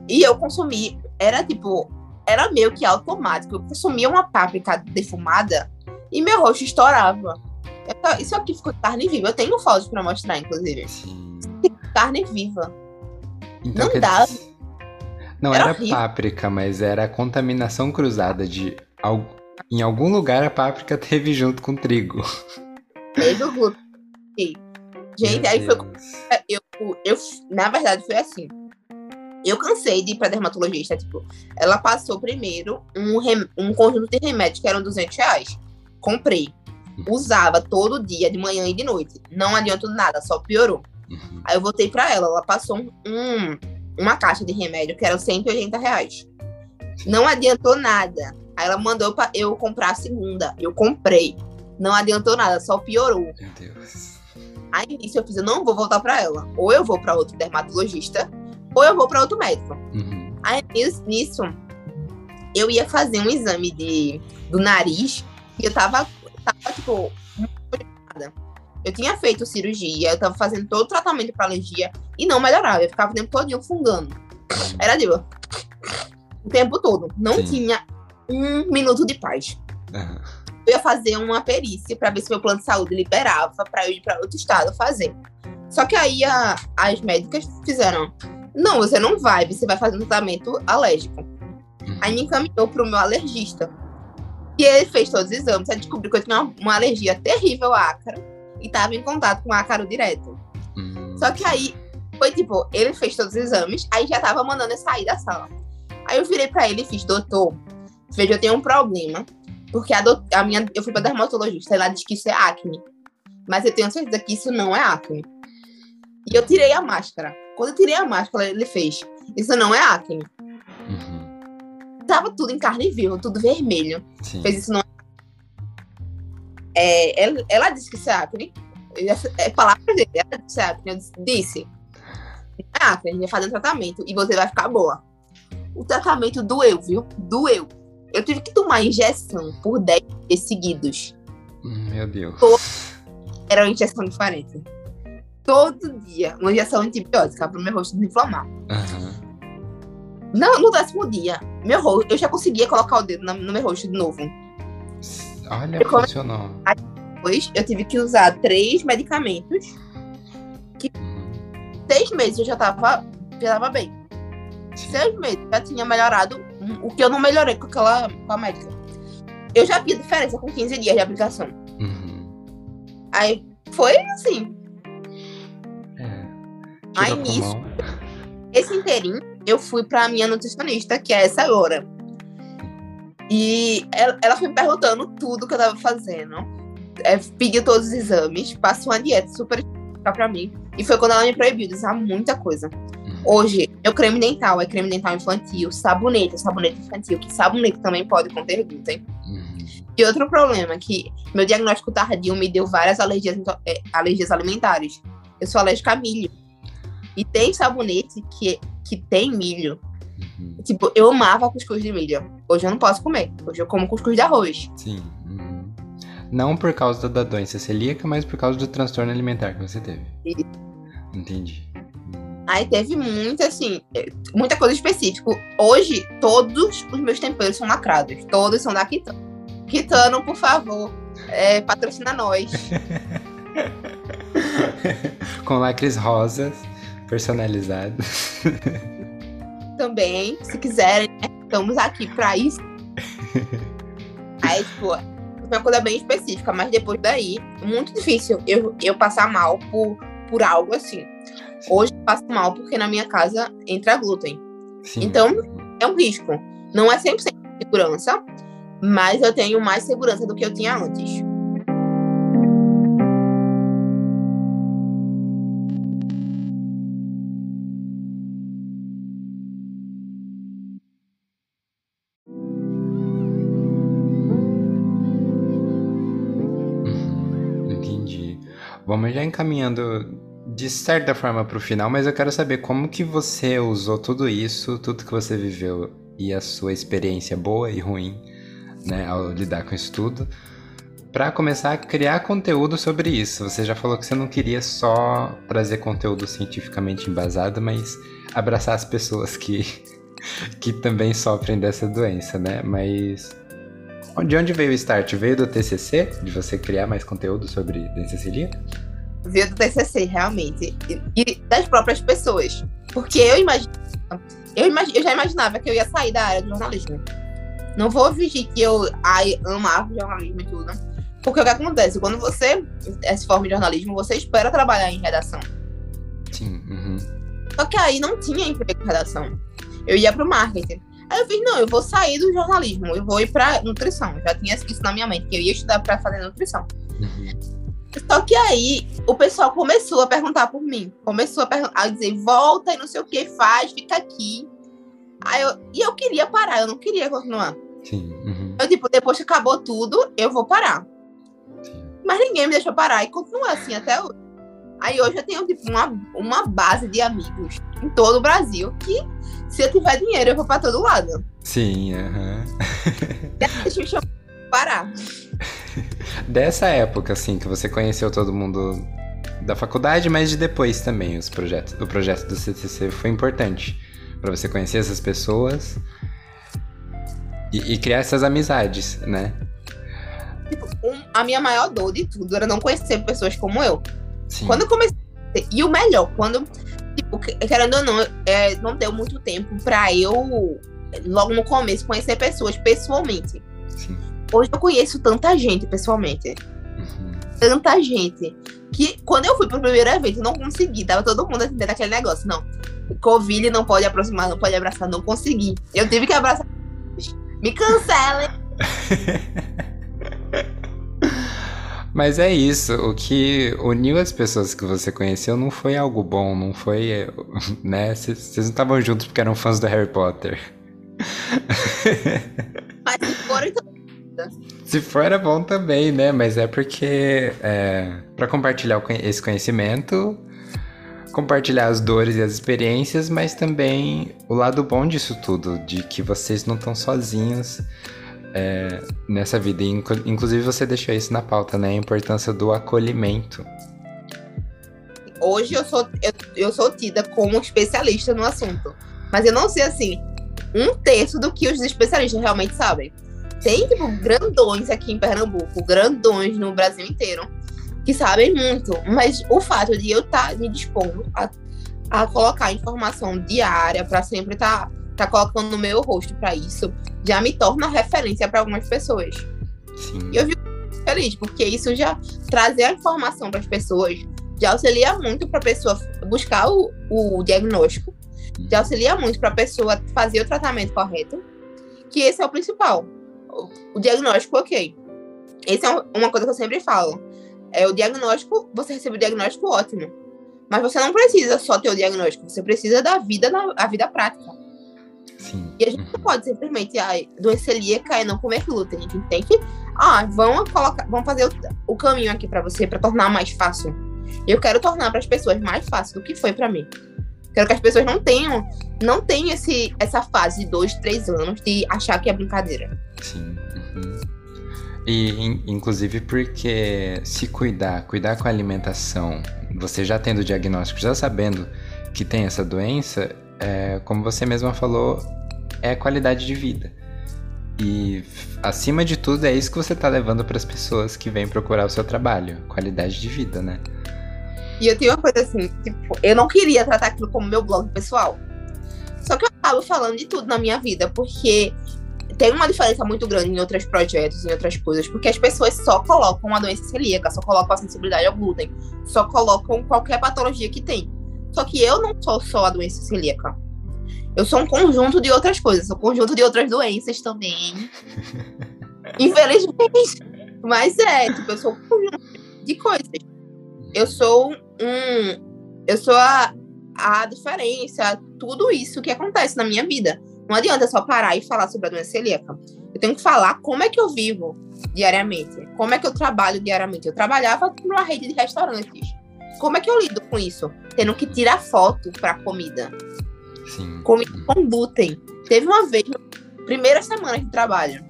E eu consumi, era tipo, era meio que automático. Eu consumia uma páprica defumada e meu rosto estourava. Isso aqui ficou carne viva. Eu tenho fotos pra mostrar, inclusive. Sim. Carne viva. Então, não dá. Não era, era páprica, mas era contaminação cruzada de em algum lugar a páprica [laughs] teve junto com trigo. Teve o glúten. Gente, Meu aí Deus. foi. Eu, eu, na verdade, foi assim. Eu cansei de ir pra dermatologista. Tipo, ela passou primeiro um, rem... um conjunto de remédios que eram 200 reais. Comprei. Uhum. Usava todo dia, de manhã e de noite. Não adiantou nada, só piorou. Uhum. Aí eu voltei pra ela. Ela passou um, uma caixa de remédio que era 180 reais. Não adiantou nada. Aí ela mandou pra eu comprar a segunda. Eu comprei. Não adiantou nada, só piorou. Meu Deus. Aí nisso eu fiz, eu não vou voltar pra ela. Ou eu vou pra outro dermatologista, ou eu vou para outro médico. Uhum. Aí nisso, eu ia fazer um exame de, do nariz e eu tava, tava tipo, eu tinha feito cirurgia, eu tava fazendo todo o tratamento para alergia e não melhorava. Eu ficava o tempo todo fungando. Era tipo, o tempo todo. Não Sim. tinha um minuto de paz. Uhum. Eu ia fazer uma perícia para ver se meu plano de saúde liberava para eu ir para outro estado fazer. Só que aí a, as médicas fizeram não, você não vai, você vai fazer um tratamento alérgico. Uhum. Aí me encaminhou para o meu alergista. E ele fez todos os exames, aí descobriu que eu tinha uma, alergia terrível à ácaro e estava em contato com ácaro direto. Uhum. Só que aí foi tipo, ele fez todos os exames, aí já tava mandando eu sair da sala. Aí eu virei para ele e fiz, doutor, veja, eu tenho um problema, porque a, do, a minha, eu fui pra dermatologista, ela disse que isso é acne. Mas eu tenho certeza que isso não é acne. E eu tirei a máscara. Quando eu tirei a máscara, ele fez. Isso não é acne. Uhum. Tava tudo em carne viva, tudo vermelho. Sim. Fez isso não é. Ela, ela, disse que isso é acne. É palavra dele. Ela disse é acne. Eu disse. é acne, a gente vai fazer um tratamento e você vai ficar boa. O tratamento doeu, viu? Doeu. Eu tive que tomar injeção por 10 dias seguidos. Meu Deus. Era uma injeção diferente todo dia uma injeção antibiótica para o meu rosto não inflamar. Uhum. No, no décimo dia, meu rosto, eu já conseguia colocar o dedo no, no meu rosto de novo. Olha, eu funcionou. Depois eu tive que usar três medicamentos. Que seis meses eu já tava, já tava bem. Sim. Seis meses já tinha melhorado o que eu não melhorei com aquela com a médica. Eu já vi diferença com 15 dias de aplicação. Uhum. Aí foi assim, Aí nisso, esse inteirinho, eu fui pra minha nutricionista, que é essa agora. E ela, ela foi me perguntando tudo que eu tava fazendo. É, pediu todos os exames, passou uma dieta super específica pra mim. E foi quando ela me proibiu de usar muita coisa. Uhum. Hoje, meu creme dental é creme dental infantil, sabonete, sabonete infantil, que sabonete também pode conter glúten. Uhum. E outro problema é que meu diagnóstico tardio me deu várias alergias, é, alergias alimentares. Eu sou alérgica a milho. E tem sabonete que, que tem milho. Uhum. Tipo, eu amava cuscuz de milho. Hoje eu não posso comer. Hoje eu como cuscuz de arroz. Sim. Uhum. Não por causa da doença celíaca, mas por causa do transtorno alimentar que você teve. Isso. Entendi. Aí teve muita, assim, muita coisa específica. Hoje, todos os meus temperos são lacrados. Todos são da Kitano. Kitano, por favor, é, patrocina nós. [laughs] Com lacres rosas personalizado. [laughs] Também, se quiserem, né? estamos aqui para isso. [laughs] Aí, tipo, é uma coisa bem específica, mas depois daí, muito difícil eu, eu passar mal por, por algo assim. Hoje eu passo mal porque na minha casa entra glúten. Sim. Então, é um risco. Não é 100% de segurança, mas eu tenho mais segurança do que eu tinha antes. Vamos já encaminhando de certa forma para o final, mas eu quero saber como que você usou tudo isso, tudo que você viveu e a sua experiência boa e ruim, né, ao lidar com isso tudo, para começar a criar conteúdo sobre isso. Você já falou que você não queria só trazer conteúdo cientificamente embasado, mas abraçar as pessoas que [laughs] que também sofrem dessa doença, né? Mas de onde veio o start? Veio do TCC? De você criar mais conteúdo sobre doença celíaca? Veio do TCC, realmente. E, e das próprias pessoas. Porque eu imagino, eu, imag, eu já imaginava que eu ia sair da área do jornalismo. Não vou fingir que eu ai, amava jornalismo e tudo. Porque o que acontece? Quando você se forma em jornalismo, você espera trabalhar em redação. Sim. Uhum. Só que aí não tinha emprego em redação. Eu ia pro marketing. Aí eu fiz, não, eu vou sair do jornalismo, eu vou ir pra nutrição. Já tinha isso na minha mente, que eu ia estudar pra fazer nutrição. Uhum. Só que aí o pessoal começou a perguntar por mim. Começou a, a dizer, volta e não sei o que, faz, fica aqui. Aí eu, e eu queria parar, eu não queria continuar. Sim. Uhum. Eu, tipo, depois que acabou tudo, eu vou parar. Sim. Mas ninguém me deixou parar e continua assim até hoje. Aí hoje eu tenho, tipo, uma, uma base de amigos em todo o Brasil que, se eu tiver dinheiro, eu vou pra todo lado. Sim, aham. [laughs] Uhum. Deixa eu chamar parar. Dessa época, assim, que você conheceu todo mundo da faculdade, mas de depois também, os projetos, o projeto do CCC foi importante para você conhecer essas pessoas e, e, criar essas amizades, né? Um, a minha maior dor de tudo era não conhecer pessoas como eu. Sim. Quando eu comecei. E o melhor, quando. Tipo, querendo ou não, é, não deu muito tempo pra eu, logo no começo, conhecer pessoas pessoalmente. Sim. Hoje eu conheço tanta gente pessoalmente. Uhum. Tanta gente. Que quando eu fui pro primeiro evento, não consegui. Tava todo mundo atendendo aquele negócio. Não. Covid não pode aproximar, não pode abraçar. Não consegui. Eu tive que abraçar. Me cancelem. [laughs] Mas é isso, o que uniu as pessoas que você conheceu não foi algo bom, não foi, [laughs] né? Vocês não estavam juntos porque eram fãs do Harry Potter. Mas foram então se for, era bom também, né? Mas é porque é, para compartilhar esse conhecimento, compartilhar as dores e as experiências, mas também o lado bom disso tudo, de que vocês não estão sozinhos é, nessa vida. E, inclusive você deixou isso na pauta, né? A importância do acolhimento. Hoje eu sou, eu, eu sou tida como especialista no assunto. Mas eu não sei assim, um terço do que os especialistas realmente sabem. Tem, tipo, grandões aqui em Pernambuco, grandões no Brasil inteiro, que sabem muito. Mas o fato de eu estar tá me dispondo a, a colocar informação diária para sempre estar tá, tá colocando no meu rosto para isso, já me torna referência para algumas pessoas. Sim. E eu fico feliz, porque isso já trazer a informação para as pessoas já auxilia muito para a pessoa buscar o, o diagnóstico, já auxilia muito para a pessoa fazer o tratamento correto, que esse é o principal o diagnóstico, ok. Essa é uma coisa que eu sempre falo. É o diagnóstico, você recebe o diagnóstico ótimo. Mas você não precisa só ter o diagnóstico, você precisa da vida, a vida prática. Sim. E a gente não pode simplesmente, ah, doença celíaca e não comer glúten. A gente tem que, ah, vamos colocar, vamos fazer o, o caminho aqui para você para tornar mais fácil. Eu quero tornar para as pessoas mais fácil do que foi para mim. Quero que as pessoas não tenham, não tenham esse, essa fase de dois, três anos de achar que é brincadeira. Sim. Uhum. E in, inclusive porque se cuidar, cuidar com a alimentação, você já tendo o diagnóstico, já sabendo que tem essa doença, é, como você mesma falou, é qualidade de vida. E acima de tudo é isso que você está levando para as pessoas que vêm procurar o seu trabalho, qualidade de vida, né? E eu tenho uma coisa assim, tipo, eu não queria tratar aquilo como meu blog pessoal. Só que eu acabo falando de tudo na minha vida, porque tem uma diferença muito grande em outros projetos, em outras coisas, porque as pessoas só colocam a doença celíaca, só colocam a sensibilidade ao glúten, só colocam qualquer patologia que tem. Só que eu não sou só a doença celíaca. Eu sou um conjunto de outras coisas, sou um conjunto de outras doenças também. [laughs] Infelizmente. Mas é, tipo, eu sou um conjunto de coisas. Eu sou um. Eu sou a, a diferença, tudo isso que acontece na minha vida. Não adianta só parar e falar sobre a doença celíaca. Eu tenho que falar como é que eu vivo diariamente, como é que eu trabalho diariamente. Eu trabalhava numa rede de restaurantes. Como é que eu lido com isso? Tendo que tirar foto para comida. Sim. Comida com glúten. Teve uma vez, primeira semana de trabalho,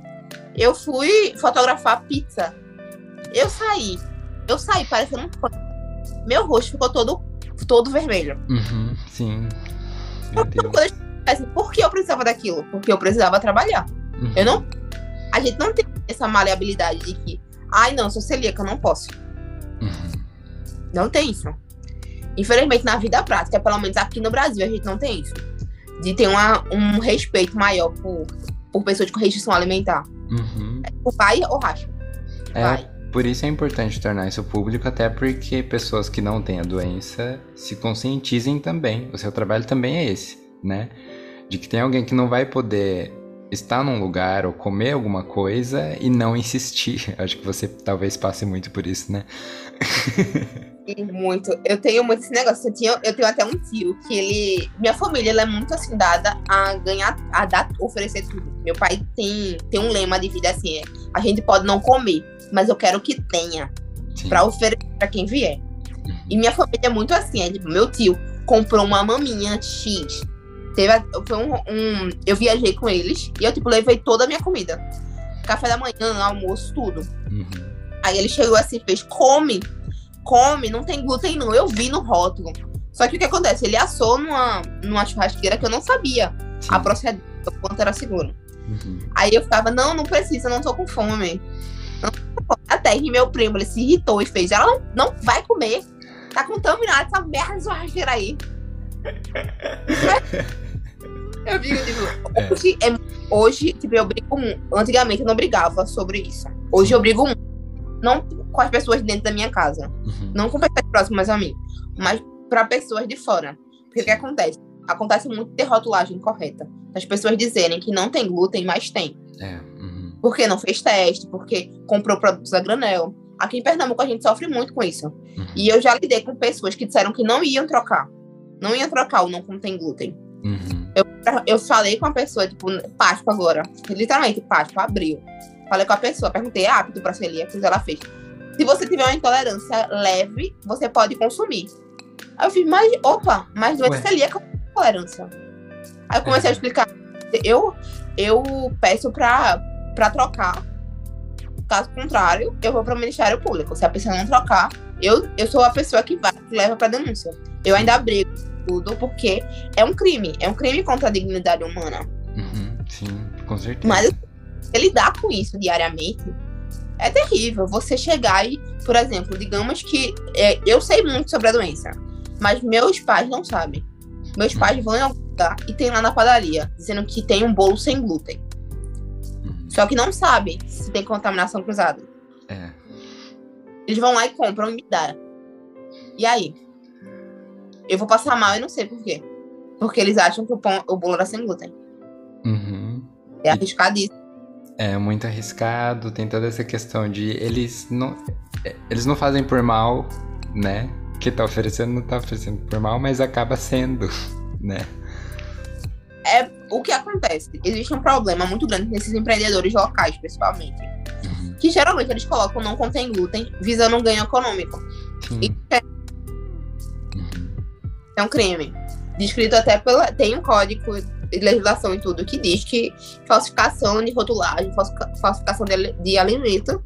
eu fui fotografar pizza. Eu saí. Eu saí parecendo um pão. Meu rosto ficou todo, todo vermelho. Uhum, sim. Meu Deus. Assim, por que eu precisava daquilo? Porque eu precisava trabalhar. Uhum. Eu não. A gente não tem essa maleabilidade de que, ai, não, sou celíaca, não posso. Uhum. Não tem isso. Infelizmente, na vida prática, pelo menos aqui no Brasil, a gente não tem isso. De ter uma, um respeito maior por, por pessoas com restrição alimentar. Uhum. Vai ou racha. É, por isso é importante tornar isso público, até porque pessoas que não têm a doença se conscientizem também. O seu trabalho também é esse, né? De que tem alguém que não vai poder estar num lugar ou comer alguma coisa e não insistir. [laughs] Acho que você talvez passe muito por isso, né? [laughs] muito. Eu tenho muito esse negócio. Eu, tinha, eu tenho até um tio que ele. Minha família ela é muito assim dada a ganhar, a dar, oferecer tudo. Meu pai tem, tem um lema de vida assim: é, a gente pode não comer, mas eu quero que tenha. Pra oferecer pra quem vier. E minha família é muito assim, é tipo, meu tio comprou uma maminha X Teve, foi um, um, Eu viajei com eles e eu, tipo, levei toda a minha comida. Café da manhã, almoço, tudo. Uhum. Aí ele chegou assim, fez, come, come, não tem glúten não. Eu vi no rótulo. Só que o que acontece? Ele assou numa, numa churrasqueira que eu não sabia Sim. a procedência, o quanto era seguro. Uhum. Aí eu ficava, não, não precisa, não tô com fome. Até que meu primo, ele se irritou e fez, ela não, não vai comer. Tá contaminada essa merda de churrasqueira aí. [laughs] Eu digo, tipo, é. hoje, é, hoje, tipo, eu brigo muito. Antigamente eu não brigava sobre isso. Hoje eu brigo muito. Não com as pessoas dentro da minha casa. Uhum. Não com pessoas próximas a mim. Mas para pessoas de fora. Porque o que acontece? Acontece muito ter rotulagem correta. As pessoas dizerem que não tem glúten, mas tem. É. Uhum. Porque não fez teste, porque comprou produtos a granel. Aqui em Pernambuco a gente sofre muito com isso. Uhum. E eu já lidei com pessoas que disseram que não iam trocar. Não iam trocar o não contém glúten. Uhum. Eu, eu falei com a pessoa, tipo, Páscoa agora. Literalmente, Páscoa, abril. Falei com a pessoa, perguntei, ah, apto pra celíacos, ela fez. Se você tiver uma intolerância leve, você pode consumir. Aí eu fiz, mas, opa, mas doença celíaca é intolerância. Aí eu comecei a explicar. Eu, eu peço pra, pra trocar. Caso contrário, eu vou para o Ministério Público. Se a pessoa não trocar, eu, eu sou a pessoa que vai, que leva para denúncia. Eu ainda brigo tudo, porque é um crime. É um crime contra a dignidade humana. Uhum, sim, com certeza. Mas lidar com isso diariamente é terrível. Você chegar e, por exemplo, digamos que é, eu sei muito sobre a doença, mas meus pais não sabem. Meus uhum. pais vão em algum lugar e tem lá na padaria, dizendo que tem um bolo sem glúten. Uhum. Só que não sabem se tem contaminação cruzada. É. Eles vão lá e compram e me dão. E aí? eu vou passar mal e não sei por quê. Porque eles acham que o, pão, o bolo era sem glúten. Uhum. É arriscadíssimo. É muito arriscado, tem toda essa questão de eles não. Eles não fazem por mal, né? Que tá oferecendo não tá oferecendo por mal, mas acaba sendo, [laughs] né? É o que acontece. Existe um problema muito grande nesses empreendedores locais, principalmente. Uhum. Que geralmente eles colocam não contém glúten, visando um ganho econômico. Sim. E é é um crime. Descrito até pela. Tem um código legislação e tudo que diz que falsificação de rotulagem, falsificação de, de alimento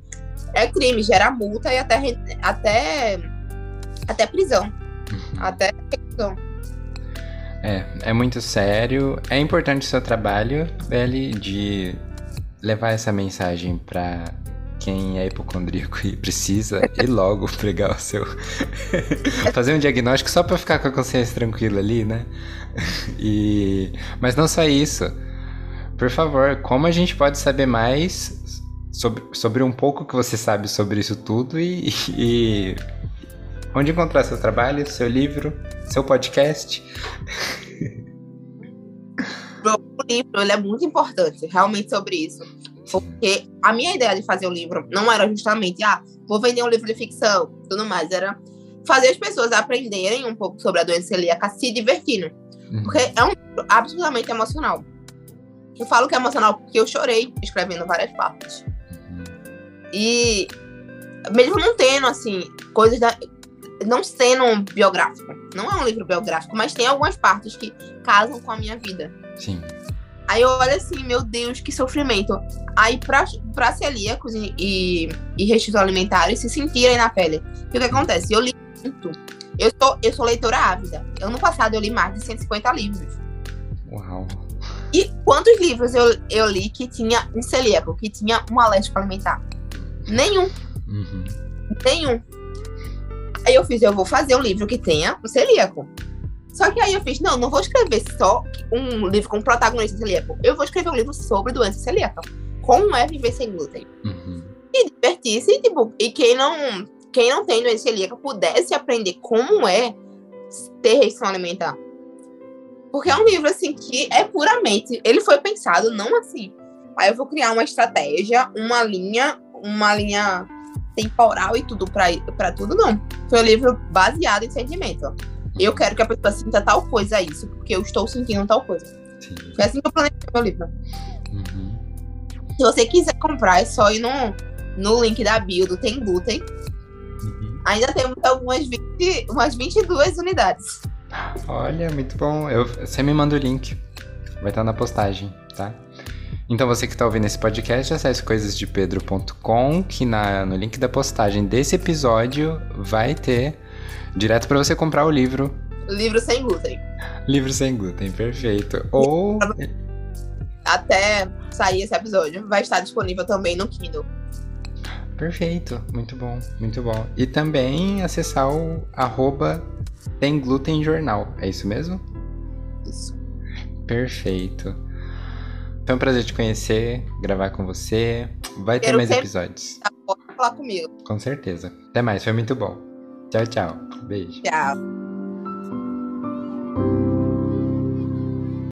é crime, gera multa e até, até, até prisão. Uhum. Até prisão. É, é muito sério. É importante o seu trabalho, Beli, de levar essa mensagem para quem é hipocondríaco e precisa ir logo [laughs] pregar o seu. [laughs] fazer um diagnóstico só para ficar com a consciência tranquila ali, né? [laughs] e... Mas não só isso. Por favor, como a gente pode saber mais sobre, sobre um pouco que você sabe sobre isso tudo e, e onde encontrar seu trabalho, seu livro, seu podcast? [laughs] o livro ele é muito importante, realmente sobre isso porque a minha ideia de fazer o livro não era justamente, ah, vou vender um livro de ficção, tudo mais. Era fazer as pessoas aprenderem um pouco sobre a doença celíaca, se divertindo. Uhum. Porque é um livro absolutamente emocional. Eu falo que é emocional porque eu chorei escrevendo várias partes. Uhum. E mesmo não tendo, assim, coisas da. Não sendo um biográfico. Não é um livro biográfico, mas tem algumas partes que casam com a minha vida. Sim. Aí eu olho assim, meu Deus, que sofrimento. Aí, pra, pra celíacos e, e, e restritos alimentares se sentirem na pele. O que, que acontece? Eu li muito. Eu sou, eu sou leitora ávida. Ano passado eu li mais de 150 livros. Uau. E quantos livros eu, eu li que tinha um celíaco, que tinha um alérgico alimentar? Nenhum. Uhum. Nenhum. Aí eu fiz, eu vou fazer um livro que tenha um celíaco. Só que aí eu fiz, não, não vou escrever só um livro com protagonista celíaco. Eu vou escrever um livro sobre doença celíaca. Como é viver sem glúten. Uhum. e divertir-se, tipo, e quem não, quem não tem doença celíaca pudesse aprender como é ter restrição alimentar. Porque é um livro, assim, que é puramente, ele foi pensado não assim, aí eu vou criar uma estratégia, uma linha, uma linha temporal e tudo para tudo, não. Foi um livro baseado em sentimento. Eu quero que a pessoa sinta tal coisa isso, porque eu estou sentindo tal coisa. Sim. Foi assim que eu planejei o livro. Uhum. Se você quiser comprar, é só ir no, no link da bio do Tem Glúten. Ainda temos algumas 20, umas 22 unidades. Olha, muito bom. Eu, você me manda o link. Vai estar na postagem, tá? Então você que está ouvindo esse podcast, acesse coisasdepedro.com, que na, no link da postagem desse episódio vai ter direto para você comprar o livro. Livro sem glúten. Livro sem glúten, perfeito. Ou até sair esse episódio, vai estar disponível também no Kindle. Perfeito, muito bom, muito bom. E também acessar o arroba tem glúten jornal, é isso mesmo? Isso. Perfeito. Foi um prazer te conhecer, gravar com você. Vai ter mais episódios. Pode falar comigo. Com certeza. Até mais, foi muito bom. Tchau, tchau. Beijo. Tchau.